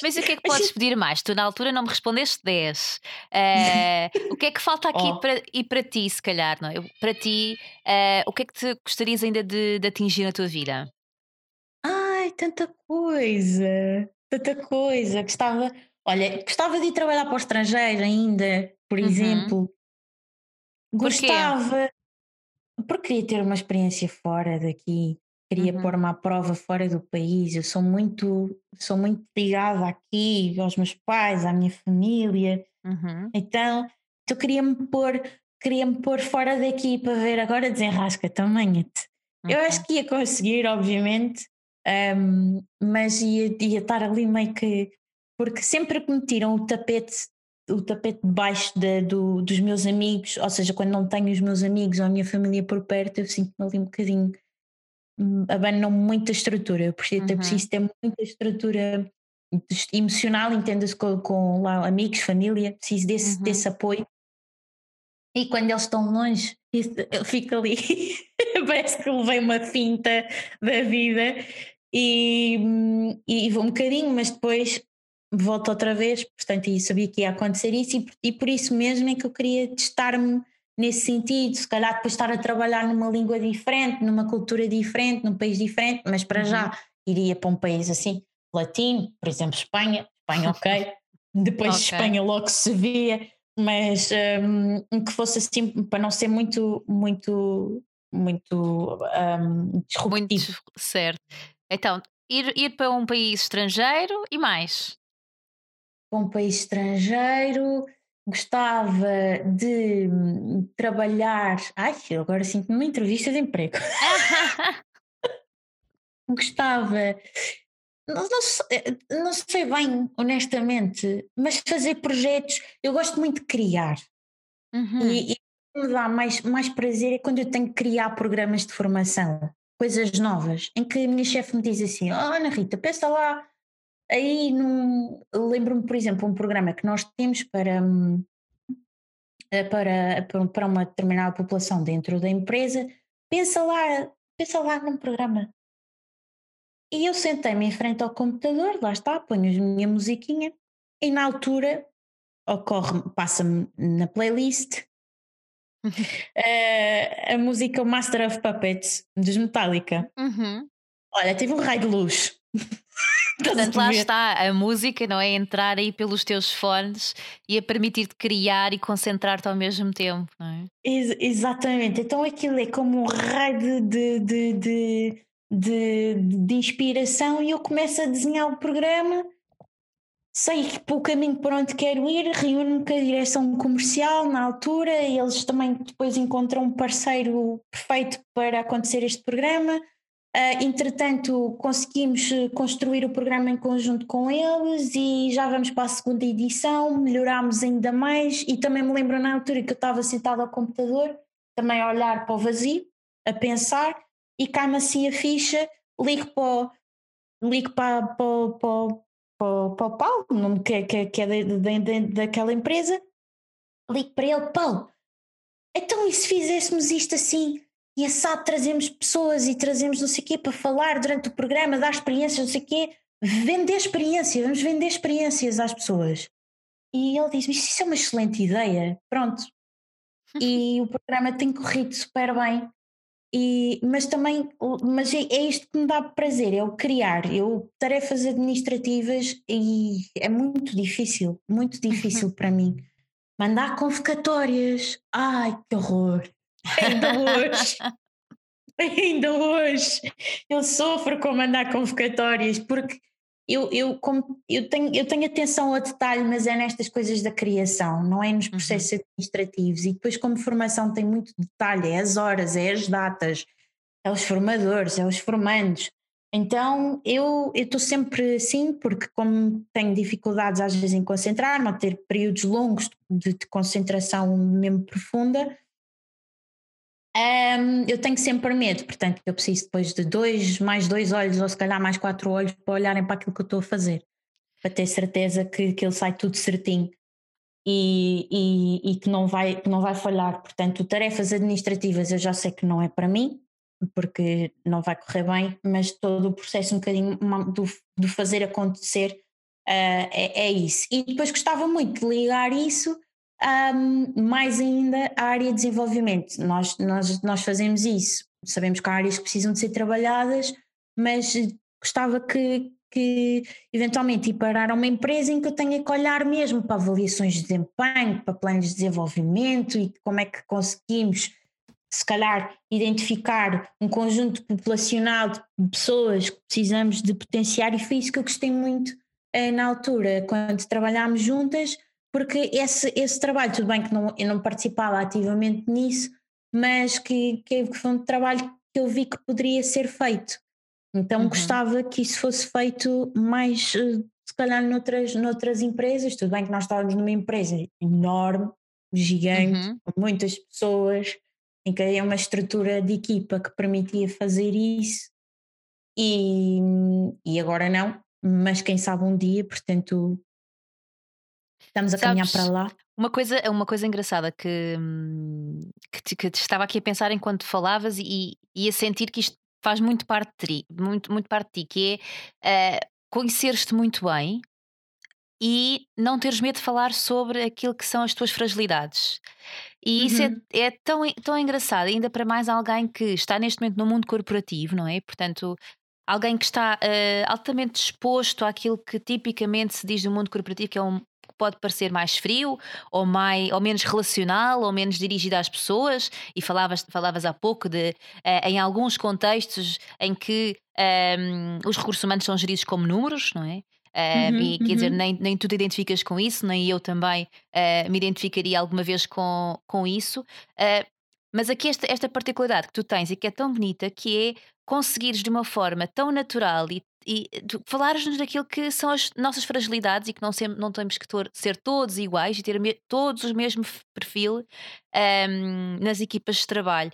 Mas o que é que podes pedir mais? Tu na altura não me respondeste 10. Uh, o que é que falta aqui Oh. para, e para ti, se calhar? Não? é? Para ti, uh, o que é que te gostarias ainda de, de atingir na tua vida? Ai, tanta coisa, tanta coisa. Gostava, olha, gostava de ir trabalhar para o estrangeiro ainda, por Uhum. exemplo. Porquê? Gostava, porque queria ter uma experiência fora daqui, queria Uhum. pôr-me à prova fora do país. Eu sou muito, sou muito ligada aqui aos meus pais, à minha família. Uhum. Então, eu queria-me pôr, queria-me pôr fora daqui para ver agora desenrasca tamanho Eu uhum. acho que ia conseguir, obviamente, um, mas ia, ia estar ali meio que. Porque sempre que me tiram o tapete, o tapete debaixo de, do, dos meus amigos, ou seja, quando não tenho os meus amigos ou a minha família por perto, eu sinto-me ali um bocadinho. hum, Abandonam muita estrutura. Eu preciso, Uhum. preciso ter muita estrutura emocional, entenda-se com, com lá, amigos, família, preciso desse, Uhum. desse apoio. E quando eles estão longe, eu fico ali, parece que levei uma finta da vida e, hum, e vou um bocadinho, mas depois volto outra vez. Portanto, eu sabia que ia acontecer isso e, por- e por isso mesmo é que eu queria testar-me nesse sentido. Se calhar depois estar a trabalhar numa língua diferente, numa cultura diferente, num país diferente, mas para Uhum. já iria para um país assim, latino, por exemplo, Espanha. Espanha, ok. Depois de Ok. Espanha logo se via mas um, que fosse assim para não ser muito muito muito um, disruptivo Muito certo. Então, ir, ir para um país estrangeiro e mais. Para um país estrangeiro gostava de hum, trabalhar ai eu agora sinto numa entrevista de emprego gostava não, não, sei, não sei bem honestamente mas fazer projetos eu gosto muito de criar Uhum. E, e o que me dá mais, mais prazer é quando eu tenho que criar programas de formação, coisas novas, em que a minha chefe me diz assim: oh, Ana Rita, pensa lá. Aí. Lembro-me, por exemplo, um programa que nós temos para, eh, para, para- uma determinada população dentro da empresa. Pensa lá, pensa lá num programa. E eu sentei-me em frente ao computador, lá está, ponho a minha musiquinha, e na altura ocorre, passa-me na playlist eh, a música Master of Puppets dos Metallica. Uhum. Olha, tive um raio de luz. Portanto, lá está a música, não é? Entrar aí pelos teus fones e a permitir-te criar e concentrar-te ao mesmo tempo, não é? Ex- exatamente. Então aquilo é como um raio de, de, de, de, de, inspiração e eu começo a desenhar o programa. Sei que o caminho para onde quero ir, reúno-me com a direção comercial na altura e eles também depois encontram um parceiro perfeito para acontecer este programa. Ah, entretanto, conseguimos eh, construir o programa em conjunto com eles e já vamos para a segunda edição, melhorámos ainda mais e também me lembro na altura que eu estava sentada ao computador, também a olhar para o vazio, a pensar e cai-me assim a ficha, ligo para, ligo para, para, para, para, para o Paulo, que, que, que é da- da- da- daquela empresa, ligo para ele, Paulo, então e se fizéssemos isto assim? E assado trazemos pessoas e trazemos não sei o quê para falar durante o programa, dar experiências, não sei o quê, vender experiência, vamos vender experiências às pessoas. E ele diz-me, isso é uma excelente ideia, pronto. E o programa tem corrido super bem. E, mas também, mas é, é isto que me dá prazer, é o criar. Eu tarefas administrativas e é muito difícil, muito difícil para mim. Mandar convocatórias, ai que horror! Ainda hoje. ainda hoje, eu sofro com mandar convocatórias, porque eu, eu, como, eu, tenho, eu tenho atenção ao detalhe, mas é nestas coisas da criação, não é nos uhum. processos uhum. administrativos. E depois, como formação, tem muito detalhe: é as horas, é as datas, é os formadores, é os formandos. Então eu estou sempre assim, porque como tenho dificuldades às vezes em concentrar-me, a ter períodos longos de, de concentração mesmo profunda, um, eu tenho sempre medo, portanto eu preciso depois de dois, mais dois olhos ou se calhar mais quatro olhos para olharem para aquilo que eu estou a fazer, para ter certeza que, que ele sai tudo certinho. E, e, e que, não vai, que não vai falhar. Portanto, tarefas administrativas eu já sei que não é para mim, porque não vai correr bem, mas todo o processo um bocadinho do, do fazer acontecer uh, é, é, isso. E depois gostava muito de ligar isso um, mais ainda à área de desenvolvimento. Nós, nós, nós fazemos isso, sabemos que há áreas que precisam de ser trabalhadas, mas gostava que, que eventualmente ir parar a uma empresa em que eu tenha que olhar mesmo para avaliações de desempenho, para planos de desenvolvimento e como é que conseguimos se calhar identificar um conjunto populacional de pessoas que precisamos de potenciar e foi isso que eu gostei muito eh, na altura, quando trabalhámos juntas, porque esse, esse trabalho, tudo bem que não, eu não participava ativamente nisso, mas que, que foi um trabalho que eu vi que poderia ser feito. Então uhum. gostava que isso fosse feito mais, eh, se calhar, noutras, noutras empresas. Tudo bem que nós estávamos numa empresa enorme, gigante, uhum. com muitas pessoas, em que havia uma estrutura de equipa que permitia fazer isso e, e agora não, mas quem sabe um dia, portanto estamos a Sabes, caminhar para lá. Uma coisa, uma coisa engraçada que, que, te, que te estava aqui a pensar enquanto falavas e, e a sentir que isto faz muito parte de ti, muito, muito parte de ti, que é uh, conhecer-te muito bem e não teres medo de falar sobre aquilo que são as tuas fragilidades. E isso é, uhum. é, é, tão, tão engraçado, ainda para mais alguém que está neste momento no mundo corporativo, não é? Portanto, alguém que está uh, altamente disposto àquilo que tipicamente se diz do mundo corporativo, que é um, pode parecer mais frio ou, mais, ou menos relacional ou menos dirigido às pessoas e falavas, falavas há pouco de uh, em alguns contextos em que um, ehm, os recursos humanos são geridos como números, não é? Uh, e quer dizer, uhum. nem, nem tu te identificas com isso, nem eu também uh, me identificaria alguma vez com, com isso. Uh, mas aqui esta, esta particularidade que tu tens e que é tão bonita, que é conseguires de uma forma tão natural e, e falares-nos daquilo que são as nossas fragilidades e que não, sempre, não temos que tor, ser todos iguais e ter me, todos o mesmo perfil um, nas equipas de trabalho.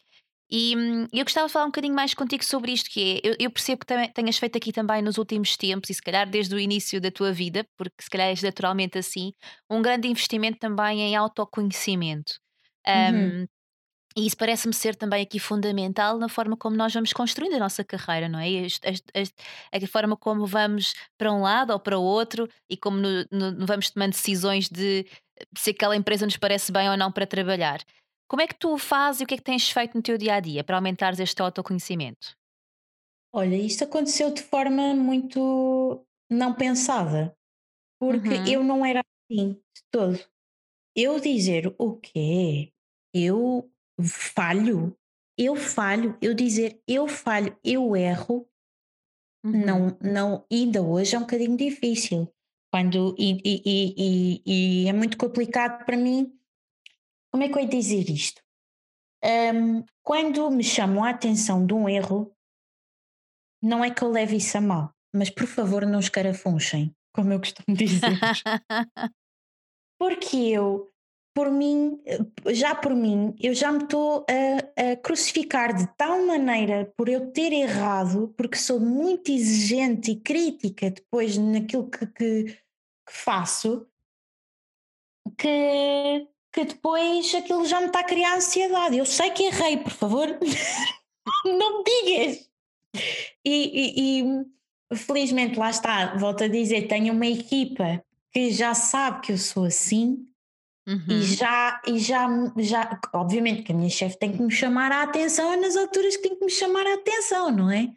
E hum, eu gostava de falar um bocadinho mais contigo sobre isto, que é, eu, eu percebo que também, tenhas feito aqui também nos últimos tempos, e se calhar desde o início da tua vida, porque se calhar és naturalmente assim, um grande investimento também em autoconhecimento. Uhum. E isso parece-me ser também aqui fundamental na forma como nós vamos construindo a nossa carreira, não é? A, a, a forma como vamos para um lado ou para o outro e como no, no, vamos tomando decisões de se aquela empresa nos parece bem ou não para trabalhar. Como é que tu fazes e o que é que tens feito no teu dia a dia para aumentares este autoconhecimento? Olha, isto aconteceu de forma muito não pensada, porque uhum. eu não era assim de todo. Eu dizer o quê? Eu falho, eu falho, eu dizer eu falho, eu erro, uhum. não, não, ainda hoje é um bocadinho difícil. Quando, e, e, e, e, é muito complicado para mim como é que eu ia dizer isto? Um, quando me chamam a atenção de um erro, não é que eu leve isso a mal, mas por favor não escarafunchem, como eu costumo dizer. Porque eu, por mim, já por mim, eu já me estou a, a, crucificar de tal maneira por eu ter errado, porque sou muito exigente e crítica depois naquilo que, que, que faço, que que depois aquilo já me está a criar ansiedade. Eu sei que errei, por favor, não me digas. E, e, e, felizmente lá está, volto a dizer, tenho uma equipa que já sabe que eu sou assim uhum. e já, e já, já, obviamente que a minha chefe tem que me chamar a atenção nas alturas que tem que me chamar a atenção, não é?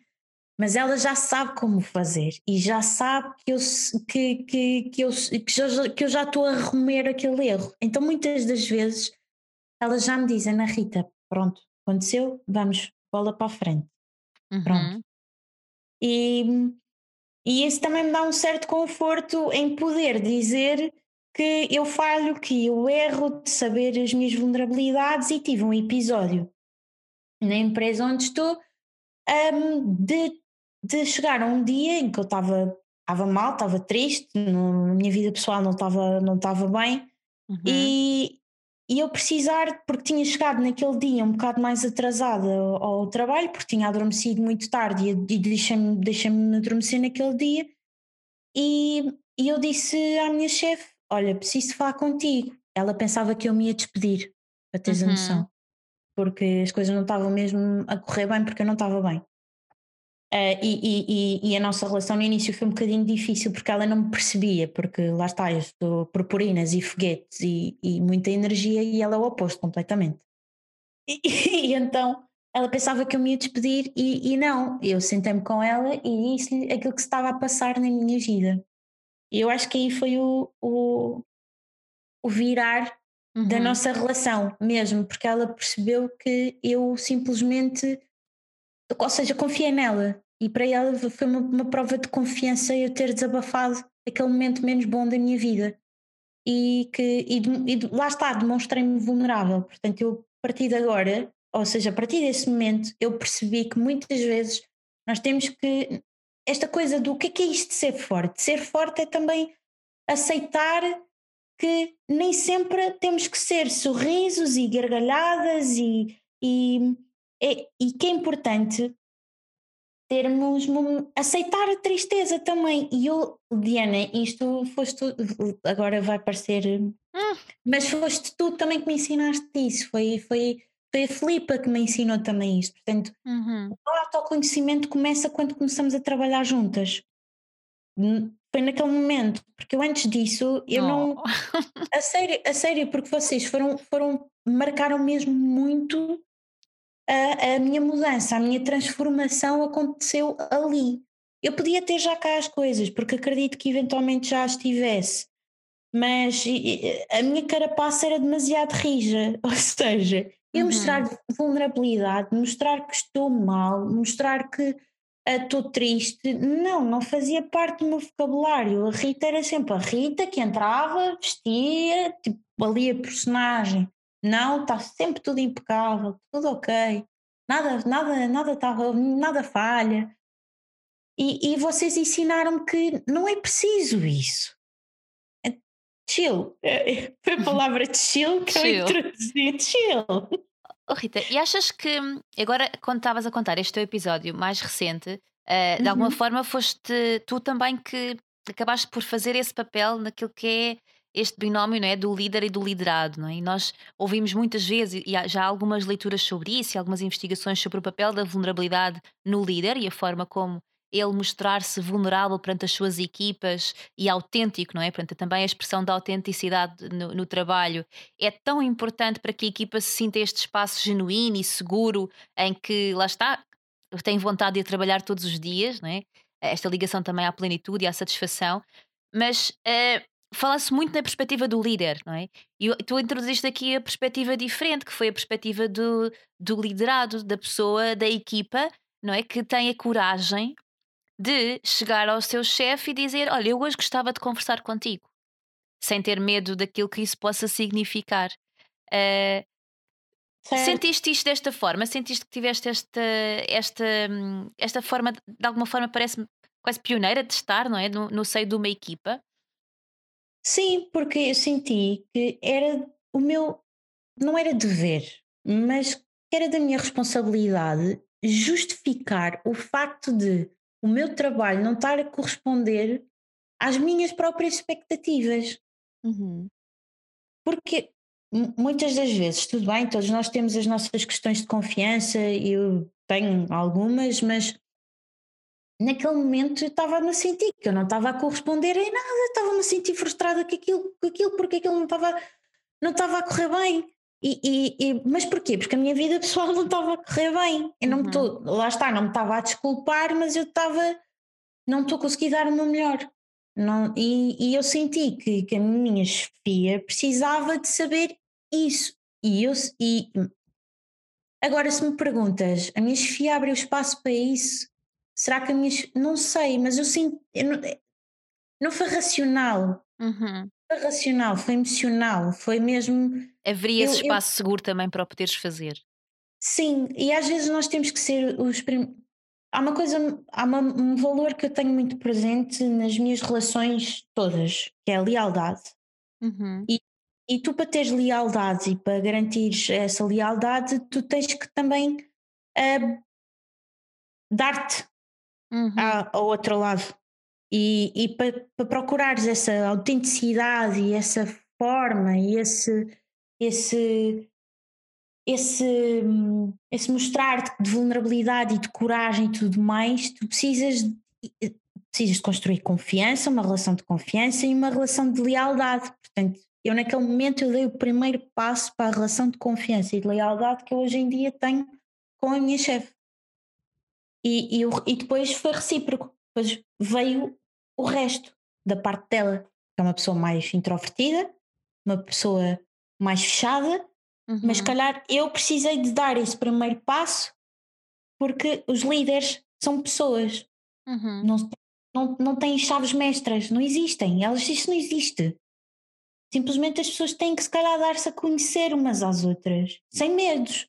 mas ela já sabe como fazer e já sabe que eu, que, que, que eu, que, já, que eu já estou a remoer aquele erro. Então, muitas das vezes, ela já me diz, Ana Rita, pronto, aconteceu, vamos, bola para a frente. Uhum. Pronto. E, e isso também me dá um certo conforto em poder dizer que eu falho, que eu erro, de saber as minhas vulnerabilidades e tive um episódio na empresa onde estou um, de, de chegar a um dia em que eu estava estava mal, estava triste, no, na minha vida pessoal não estava não estava bem uhum. e, e eu precisar, porque tinha chegado naquele dia um bocado mais atrasada ao, ao trabalho, porque tinha adormecido muito tarde e, e deixei-me deixei adormecer naquele dia e, e eu disse à minha chefe, olha, preciso falar contigo. Ela pensava que eu me ia despedir, para teres uhum. a noção, porque as coisas não estavam mesmo a correr bem porque eu não estava bem. Uh, e, e, e, a nossa relação no início foi um bocadinho difícil porque ela não me percebia, porque lá está, eu estou purpurinas e foguetes e, e muita energia e ela é o oposto completamente. E, e, então ela pensava que eu me ia despedir e, não, eu sentei-me com ela e disse-lhe aquilo que se estava a passar na minha vida. E eu acho que aí foi o, o, o virar uhum. da nossa relação mesmo, porque ela percebeu que eu simplesmente, ou seja, confiei nela e para ela foi uma, uma prova de confiança eu ter desabafado aquele momento menos bom da minha vida. E que e, e lá está, demonstrei-me vulnerável. Portanto, eu a partir de agora, ou seja, a partir desse momento, eu percebi que muitas vezes nós temos que. Esta coisa do que é, que é isto de ser forte? Ser forte é também aceitar que nem sempre temos que ser sorrisos e gargalhadas e, e, e, e que é importante termos aceitar a tristeza também. E eu, Diana, isto foste tu, agora vai parecer, hum. mas foste tu também que me ensinaste isso. Foi, foi, foi a Filipa que me ensinou também isto. Portanto, uhum. o autoconhecimento começa quando começamos a trabalhar juntas. Foi naquele momento, porque eu antes disso eu oh. não. A sério, a sério, porque vocês foram, foram, marcaram mesmo muito a, a minha mudança, a minha transformação aconteceu ali. Eu podia ter já cá as coisas, porque acredito que eventualmente já as tivesse, mas a minha carapaça era demasiado rija, ou seja, eu uhum. mostrar vulnerabilidade, mostrar que estou mal, mostrar que estou triste, não, não fazia parte do meu vocabulário. A Rita era sempre a Rita que entrava, vestia, tipo, ali a personagem. Não, está sempre tudo impecável, tudo ok, nada, nada, nada está, nada falha. E, e vocês ensinaram-me que não é preciso isso. É chill. Foi a palavra chill que chill. eu introduzi. Chill. Oh, Rita, e achas que agora, quando estavas a contar este teu episódio mais recente, uh, de uhum. alguma forma foste tu também que acabaste por fazer esse papel naquilo que é este binómio não é, do líder e do liderado. Não é? E nós ouvimos muitas vezes, e há já algumas leituras sobre isso, e algumas investigações sobre o papel da vulnerabilidade no líder e a forma como ele mostrar-se vulnerável perante as suas equipas e autêntico, não é? Portanto, também a expressão da autenticidade no, no, trabalho é tão importante para que a equipa se sinta este espaço genuíno e seguro em que, lá está, tem vontade de trabalhar todos os dias, não é? Esta ligação também à plenitude e à satisfação. Mas uh, fala-se muito na perspectiva do líder, não é? E tu introduziste aqui a perspectiva diferente, que foi a perspectiva do, do liderado, da pessoa, da equipa, não é? Que tem a coragem de chegar ao seu chefe e dizer: Olha, eu hoje gostava de conversar contigo, sem ter medo daquilo que isso possa significar. Uh, sentiste isto desta forma? Sentiste que tiveste esta, esta, hum, esta forma, de alguma forma, parece-me quase pioneira de estar, não é? No, no seio de uma equipa? Sim, porque eu senti que era o meu, não era dever, mas era da minha responsabilidade justificar o facto de o meu trabalho não estar a corresponder às minhas próprias expectativas. Uhum. Porque muitas das vezes, tudo bem, todos nós temos as nossas questões de confiança, eu tenho algumas, mas naquele momento eu estava-me a sentir que eu não estava a corresponder em nada, estava-me a sentir frustrada com aquilo, com aquilo porque aquilo não estava, não estava a correr bem. E, e, e, mas porquê? Porque a minha vida pessoal não estava a correr bem. Eu não uhum. Tô, lá está, não me estava a desculpar, mas eu estava, não estou a conseguir dar o meu melhor. Não, e, e eu senti que, que a minha chefia precisava de saber isso. E, eu, e Agora, se me perguntas, a minha chefia abriu espaço para isso? Será que a minha. Não sei, mas eu sinto. Eu não, não foi racional. Uhum. Foi racional, foi emocional, foi mesmo. Haveria esse espaço eu, seguro também para o poderes fazer. Sim, e às vezes nós temos que ser os primeiros. Há uma coisa, há uma, um valor que eu tenho muito presente nas minhas relações todas, que é a lealdade. Uhum. E, e tu, para teres lealdade e para garantir essa lealdade, tu tens que também uh, dar-te uhum. ao outro lado. E, e para, para procurares essa autenticidade e essa forma e esse, esse, esse, esse mostrar-te de vulnerabilidade e de coragem e tudo mais, tu precisas, precisas de construir confiança, uma relação de confiança e uma relação de lealdade. Portanto, eu naquele momento eu dei o primeiro passo para a relação de confiança e de lealdade que eu hoje em dia tenho com a minha chefe. E, e, e depois foi recíproco. Depois veio o resto da parte dela, que é uma pessoa mais introvertida, uma pessoa mais fechada, uhum. mas calhar eu precisei de dar esse primeiro passo porque os líderes são pessoas, uhum. não, não, não têm chaves mestras, não existem, elas, isso não existe. Simplesmente as pessoas têm que se calhar dar-se a conhecer umas às outras, sem medos.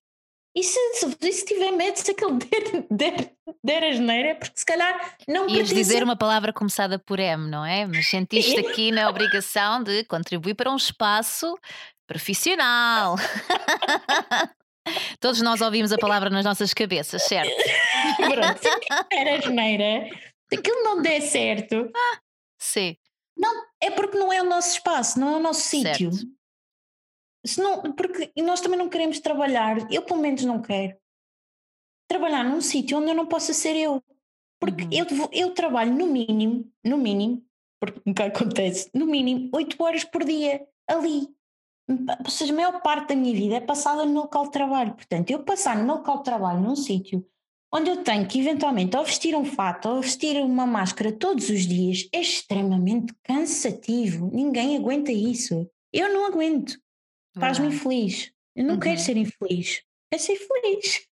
E se, se, se tiver medo, se aquele der, der, der a geneira, é porque se calhar não Ias pertence... dizer uma palavra começada por M, não é? Mas sentiste aqui na obrigação de contribuir para um espaço profissional. Todos nós ouvimos a palavra nas nossas cabeças, certo? Pronto, era a geneira. Se aquilo não der certo. Ah, sim. Não, é porque não é o nosso espaço, não é o nosso sítio. Senão, porque nós também não queremos trabalhar, eu pelo menos não quero, trabalhar num sítio onde eu não possa ser eu. Porque uhum. eu, eu trabalho no mínimo, no mínimo, porque nunca acontece, no mínimo 8 horas por dia ali. Ou seja, a maior parte da minha vida é passada no local de trabalho. Portanto, eu passar no meu local de trabalho num sítio onde eu tenho que eventualmente ou vestir um fato ou vestir uma máscara todos os dias é extremamente cansativo. Ninguém aguenta isso. Eu não aguento. Faz-me infeliz. Eu não uhum. quero ser infeliz. Quero ser feliz.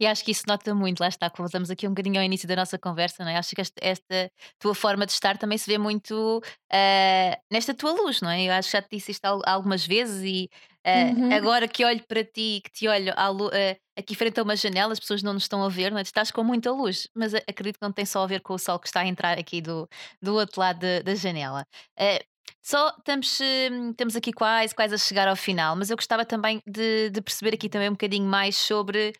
E acho que isso nota muito, lá está, voltamos aqui um bocadinho ao início da nossa conversa, não é? Acho que esta, esta tua forma de estar também se vê muito uh, nesta tua luz, não é? Eu acho que já te disse isto algumas vezes e uh, uhum. agora que olho para ti, que te olho uh, aqui frente a uma janela, as pessoas não nos estão a ver, não é? Tu estás com muita luz, mas acredito que não tem só a ver com o sol que está a entrar aqui do, do outro lado da janela. Só estamos, hum, estamos aqui quase, quase a chegar ao final, mas eu gostava também de, de perceber aqui também um bocadinho mais sobre,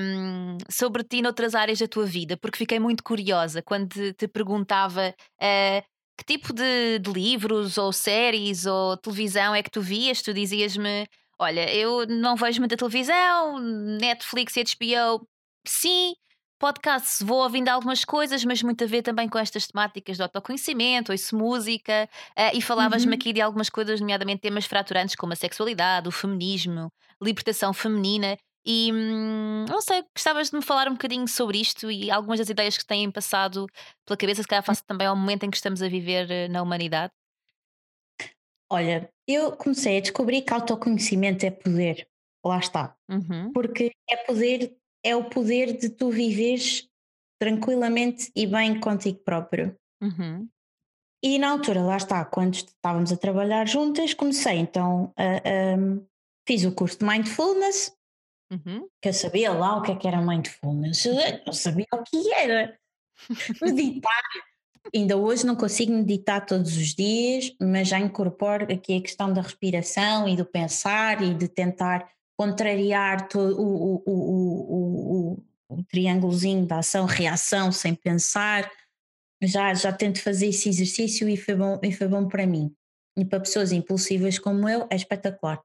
um, sobre ti noutras áreas da tua vida, porque fiquei muito curiosa quando te, te perguntava uh, que tipo de, de, livros ou séries ou televisão é que tu vias, tu dizias-me. Olha, eu não vejo muita televisão, Netflix e HBO, sim, podcasts vou ouvindo algumas coisas, mas muito a ver também com estas temáticas de autoconhecimento, ouço música, uh, e falavas-me uhum. aqui de algumas coisas, nomeadamente temas fraturantes como a sexualidade, o feminismo, libertação feminina. E hum, não sei, gostavas de me falar um bocadinho sobre isto e algumas das ideias que têm passado pela cabeça, se calhar face também ao momento em que estamos a viver eh, na humanidade? Olha, eu comecei a descobrir que autoconhecimento é poder. Lá está. Uhum. Porque é poder é o poder de tu viveres tranquilamente e bem contigo próprio. Uhum. E na altura, lá está, quando estávamos a trabalhar juntas, comecei então a, a, fiz o curso de Mindfulness, uhum. que eu sabia lá o que, é que era Mindfulness, eu não sabia o que era. Meditar. Ainda hoje não consigo meditar todos os dias, mas já incorporo aqui a questão da respiração e do pensar e de tentar contrariar todo o, o, o, o, triângulozinho da ação-reação sem pensar. Já, já tento fazer esse exercício e foi, bom, e foi bom para mim. E para pessoas impulsivas como eu é espetacular.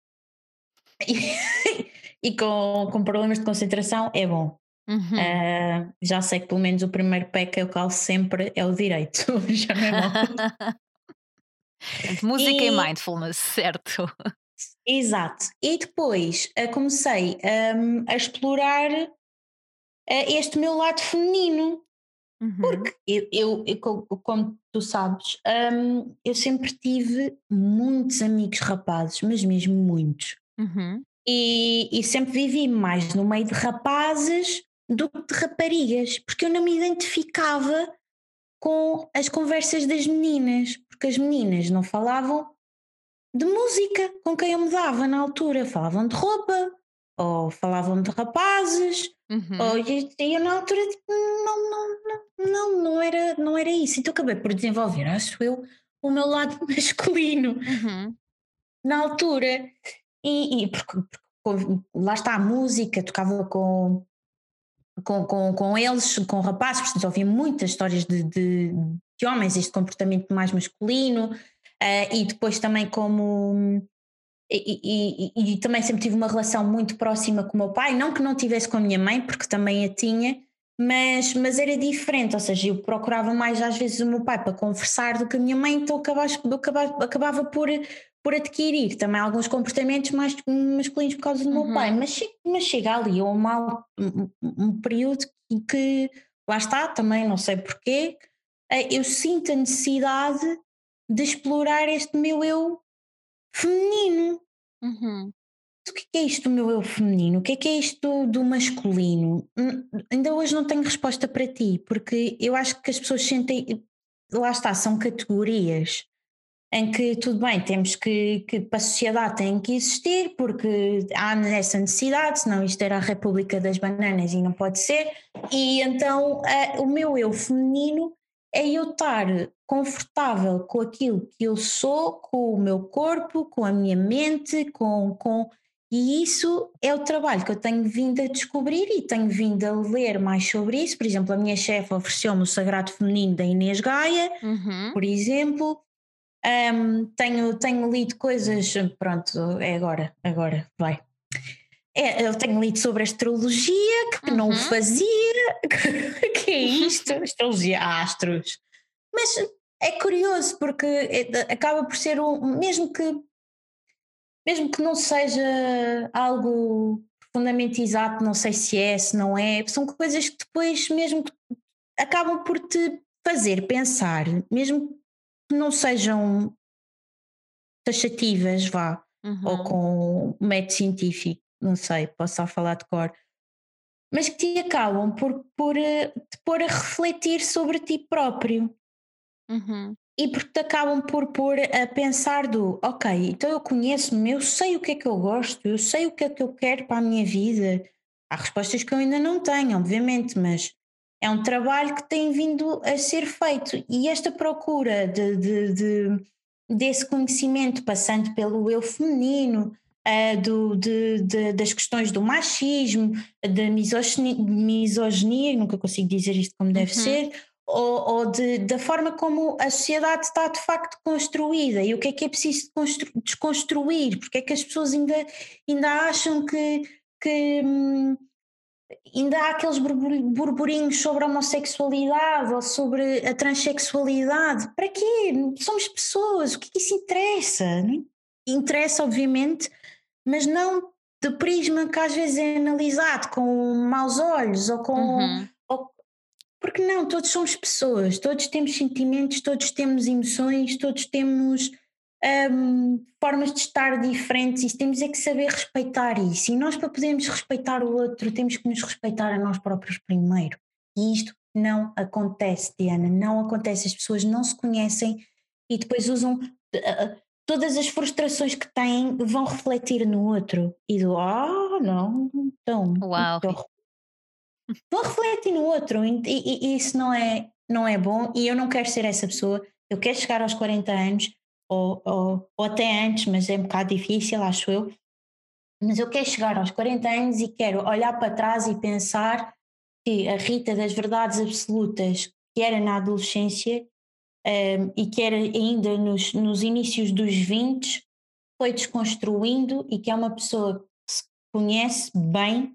E, e com, com problemas de concentração é bom. Uhum. Uh, já sei que pelo menos o primeiro pé que eu calço sempre é o direito, já não é. Música e, e mindfulness, certo? Exato. E depois uh, comecei um, a explorar uh, este meu lado feminino. Uhum. Porque eu, eu, eu, como tu sabes, um, eu sempre tive muitos amigos rapazes, mas mesmo muitos. Uhum. e, e sempre vivi mais no meio de rapazes do que de raparigas, porque eu não me identificava com as conversas das meninas, porque as meninas não falavam de música com quem eu me dava na altura, falavam de roupa, ou falavam de rapazes, uhum. ou, e, eu na altura tipo, não, não, não, não, não, era, não era isso. Então acabei por desenvolver, acho eu, o meu lado masculino uhum. na altura. E, e porque, porque, lá está a música, tocava com, com, com, com eles, com rapazes, portanto ouvi muitas histórias de, de, de homens, este comportamento mais masculino, uh, e depois também como. E, e, e, também sempre tive uma relação muito próxima com o meu pai, não que não tivesse com a minha mãe, porque também a tinha, mas, mas era diferente, ou seja, eu procurava mais às vezes o meu pai para conversar do que a minha mãe, então acabava, acabava, acabava por, por adquirir também alguns comportamentos mais masculinos por causa do uhum. meu pai, uhum. mas, mas chega ali um, mal, um, um período que, lá está, também não sei porquê, eh, eu sinto a necessidade de explorar este meu eu feminino. Uhum o que é isto do meu eu feminino? O que é que é isto do, masculino? Hum, ainda hoje não tenho resposta para ti, porque eu acho que as pessoas sentem, lá está, são categorias em que tudo bem, temos que, que para a sociedade tem que existir, porque há essa necessidade, senão isto era a República das Bananas e não pode ser, e então o meu eu feminino é eu estar confortável com aquilo que eu sou, com o meu corpo, com a minha mente, com, com e isso é o trabalho que eu tenho vindo a descobrir e tenho vindo a ler mais sobre isso. Por exemplo, a minha chefe ofereceu-me o Sagrado Feminino da Inês Gaia, uhum. por exemplo. Um, tenho, tenho lido coisas, pronto, é agora, agora, vai. É, eu tenho lido sobre astrologia, que uhum. não fazia, que é isto? astrologia, astros. Mas é curioso porque é, acaba por ser um, mesmo que mesmo que não seja algo profundamente exato, não sei se é, se não é, são coisas que depois mesmo que acabam por te fazer pensar, mesmo que não sejam taxativas, vá, uhum. ou com método científico, não sei, posso só falar de cor, mas que te acabam por, por eh, te pôr a refletir sobre ti próprio. Uhum e porque te acabam por pôr a pensar do ok, então eu conheço-me, eu sei o que é que eu gosto, eu sei o que é que eu quero para a minha vida. Há respostas que eu ainda não tenho, obviamente, mas é um trabalho que tem vindo a ser feito e esta procura de, de, de desse conhecimento passando pelo eu feminino, uh, do, de, de, das questões do machismo, da misoginia, misoginia, nunca consigo dizer isto como deve uhum. ser, ou, ou de, da forma como a sociedade está de facto construída e o que é que é preciso desconstruir, porque é que as pessoas ainda, ainda acham que, que hum, ainda há aqueles burburinhos sobre a homossexualidade ou sobre a transexualidade. Para quê? Somos pessoas, o que, é que isso interessa? Interessa, obviamente, mas não de prisma que às vezes é analisado com maus olhos ou com. Uhum porque não, todos somos pessoas, todos temos sentimentos, todos temos emoções, todos temos um, formas de estar diferentes e temos é que saber respeitar isso. E nós, para podermos respeitar o outro, temos que nos respeitar a nós próprios primeiro. E isto não acontece, Diana, não acontece. As pessoas não se conhecem e depois usam. Uh, todas as frustrações que têm vão refletir no outro e do ah, oh, não, então, Uau. Então, vão refletir no outro e, e, e, isso não é, não é bom e eu não quero ser essa pessoa. Eu quero chegar aos 40 anos ou, ou, ou até antes, mas é um bocado difícil, acho eu. Mas eu quero chegar aos 40 anos e quero olhar para trás e pensar que a Rita das verdades absolutas, que era na adolescência um, e que era ainda nos, nos inícios dos 20, foi desconstruindo e que é uma pessoa que se conhece bem,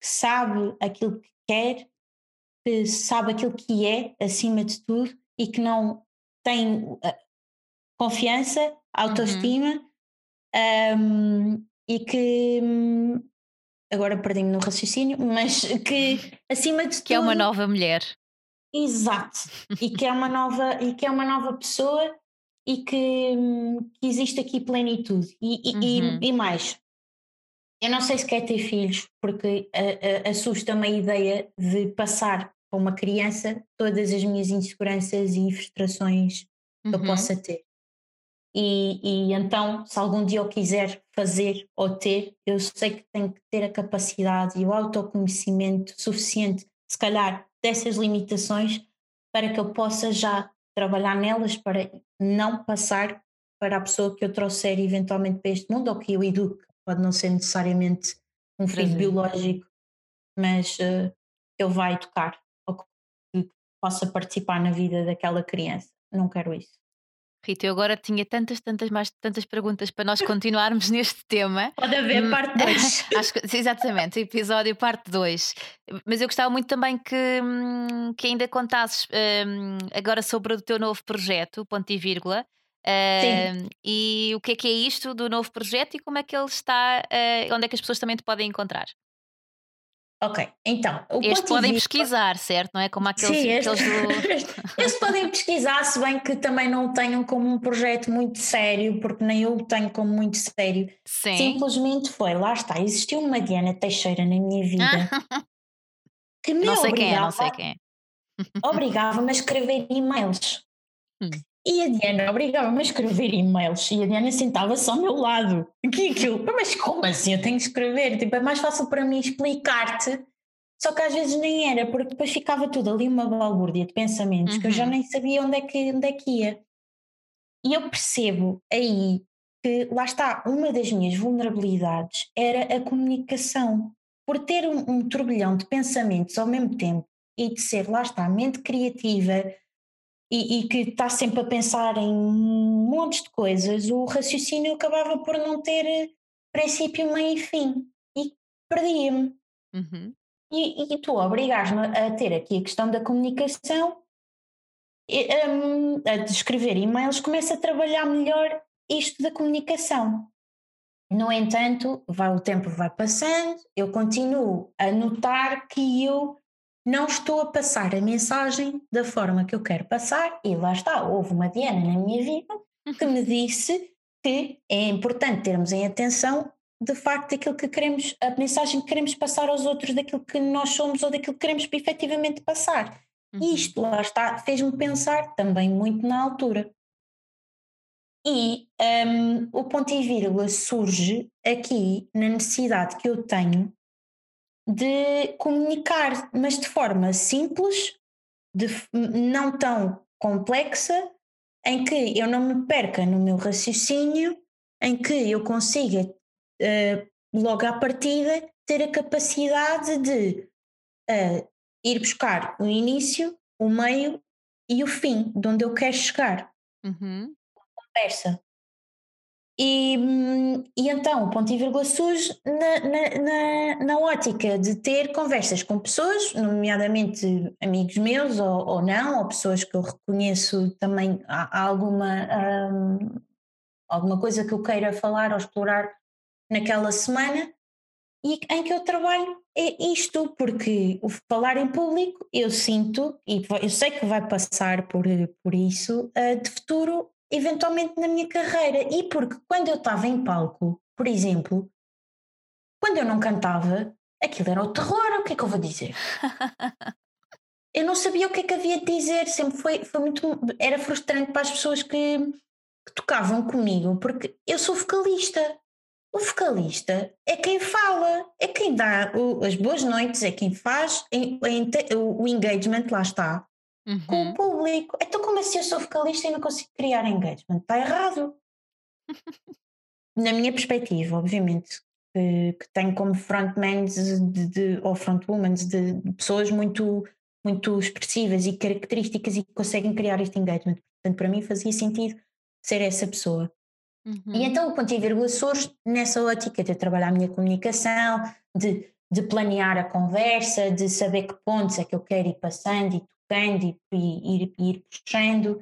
que sabe aquilo que quer, que sabe aquilo que é, acima de tudo, e que não tem uh, confiança, autoestima, uhum. um, e que. Um, agora perdi-me no raciocínio, mas que acima de tudo. Que é uma nova mulher. Exato. e que é uma nova, e que é uma nova pessoa e que, que existe aqui plenitude. E, e, uhum. e, e mais, eu não sei se quer ter filhos, porque assusta-me a ideia de passar para uma criança todas as minhas inseguranças e frustrações que eu Uhum. possa ter. E, e então, se algum dia eu quiser fazer ou ter, eu sei que tenho que ter a capacidade e o autoconhecimento suficiente, se calhar, dessas limitações, para que eu possa já trabalhar nelas para não passar para a pessoa que eu trouxer eventualmente para este mundo ou que eu eduque. Pode não ser necessariamente um filho Trazer. biológico, mas uh, ele vai tocar ou que possa participar na vida daquela criança. Não quero isso. Rita, eu agora tinha tantas, tantas, mais tantas perguntas para nós continuarmos neste tema. Pode haver Hum, parte 2. Acho que, exatamente, episódio parte 2. Mas eu gostava muito também que, hum, que ainda contasses hum, agora sobre o teu novo projeto, ponto e vírgula. Sim. hum, e o que é que é isto do novo projeto e como é que ele está, eh, onde é que as pessoas também te podem encontrar? Ok, então. O Este podem vírgula- pesquisar, certo? Não é como aqueles, Sim, este, aqueles do. este podem pesquisar, se bem que também não tenham como um projeto muito sério, porque nem eu o tenho como muito sério. Sim. Simplesmente foi, lá está, existiu uma Diana Teixeira na minha vida que me não sei quem é, obrigava, não sei quem é. obrigava-me a escrever e-mails. Hum. E a Diana obrigava-me a escrever e-mails e a Diana sentava-se ao meu lado. Que aquilo, mas como assim eu tenho que escrever? Tipo, é mais fácil para mim explicar-te, só que às vezes nem era, porque depois ficava tudo ali uma balbúrdia de pensamentos que eu já Uhum. nem sabia onde é, que, onde é que ia. E eu percebo aí que, lá está, uma das minhas vulnerabilidades era a comunicação. Por ter um, um turbilhão de pensamentos ao mesmo tempo e de ser, lá está, mente criativa e, e que está sempre a pensar em montes de coisas, o raciocínio acabava por não ter eh, princípio, meio e fim. E perdia-me. Uhum. E, e tu obrigas-me a ter aqui a questão da comunicação, e, hum, a de escrever e-mails, começo a trabalhar melhor isto da comunicação. No entanto, vai, o tempo vai passando, eu continuo a notar que eu não estou a passar a mensagem da forma que eu quero passar, e lá está, houve uma Diana na minha vida que me disse que é importante termos em atenção de facto aquilo que queremos, a mensagem que queremos passar aos outros, daquilo que nós somos ou daquilo que queremos efetivamente passar. Uhum. E isto, lá está, fez-me pensar também muito na altura. E hum, o ponto e vírgula surge aqui na necessidade que eu tenho de comunicar, mas de forma simples, de, não tão complexa, em que eu não me perca no meu raciocínio, em que eu consiga, eh, logo à partida, ter a capacidade de eh, ir buscar o início, o meio e o fim, de onde eu quero chegar Uhum. conversa. E, hum, e então o ponto e vírgula surge na, na, na, na ótica de ter conversas com pessoas, nomeadamente amigos meus ou, ou não, ou pessoas que eu reconheço também há, alguma, hum, alguma coisa que eu queira falar ou explorar naquela semana e em que eu trabalho é isto, porque o falar em público eu sinto, e eu sei que vai passar por, por isso, eh, de futuro, eventualmente na minha carreira. E porque quando eu estava em palco, por exemplo, quando eu não cantava, aquilo era o terror, o que é que eu vou dizer? Eu não sabia o que é que havia de dizer, sempre foi, foi muito. Era frustrante para as pessoas que, que tocavam comigo, porque eu sou vocalista. O vocalista é quem fala, é quem dá o- as boas noites, é quem faz o, o engagement, lá está, com Uhum. o público. Então, como assim eu sou vocalista e não consigo criar engagement? Está errado. Na minha perspectiva, obviamente, que, que tenho como frontmans de, de, ou frontwomen de, pessoas muito, muito expressivas e características e que conseguem criar este engagement. Portanto, para mim fazia sentido ser essa pessoa. Uhum. E então o ponto e vírgula surge nessa ótica de trabalhar a minha comunicação, de, de planear a conversa, de saber que pontos é que eu quero ir passando e tocando e, e ir, ir puxando.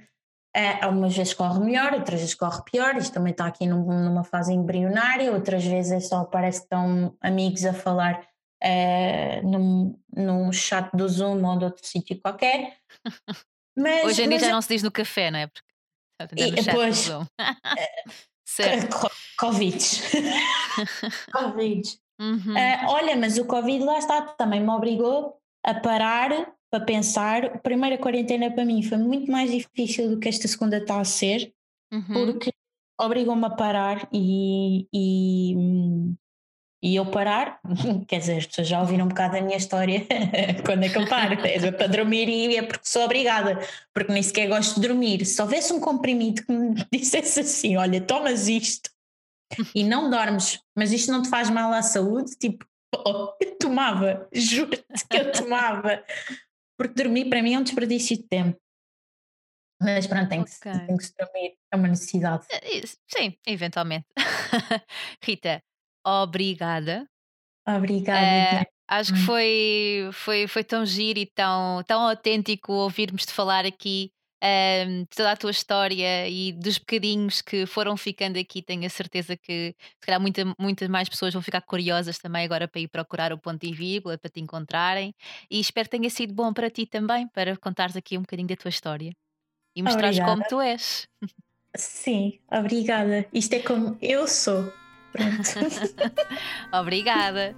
Ah, algumas vezes corre melhor, outras vezes corre pior. Isto também está aqui num- numa fase embrionária, outras vezes é só parece que estão amigos a falar ah, num, num chat do Zoom ou de outro sítio qualquer. Mas, Hoje em dia já não se diz no café, não é? Porque está E, no chat do pois. Zoom. certo. Co- Covid. Covid. Uhum. Uh, olha, mas o Covid lá está, também me obrigou a parar para pensar. A primeira quarentena para mim foi muito mais difícil do que esta segunda está a ser, Uhum. porque obrigou-me a parar e, e, e eu parar, quer dizer, as pessoas já ouviram um bocado a minha história quando é que eu paro, é para dormir e é porque sou obrigada, porque nem sequer gosto de dormir. Se houvesse um comprimido que me dissesse assim: olha, tomas isto e não dormes, mas isto não te faz mal à saúde, tipo, oh, eu tomava, juro-te que eu tomava, porque dormir para mim é um desperdício de tempo. Mas pronto, tem, Ok. que, tem que se dormir, é uma necessidade. Eh, isso, Sim, eventualmente. Rita, obrigada. Obrigada. Diana. acho que Hum. foi, foi, foi tão giro e tão, tão autêntico ouvirmos-te falar aqui ehm, de toda a tua história e dos bocadinhos que foram ficando aqui. Tenho a certeza que se calhar muita, muitas mais pessoas vão ficar curiosas também agora para ir procurar o ponto e vírgula, para te encontrarem. E espero que tenha sido bom para ti também, para contares aqui um bocadinho da tua história e mostrares como Obrigada. tu és. Sim, obrigada. Isto é como eu sou. Pronto. Obrigada.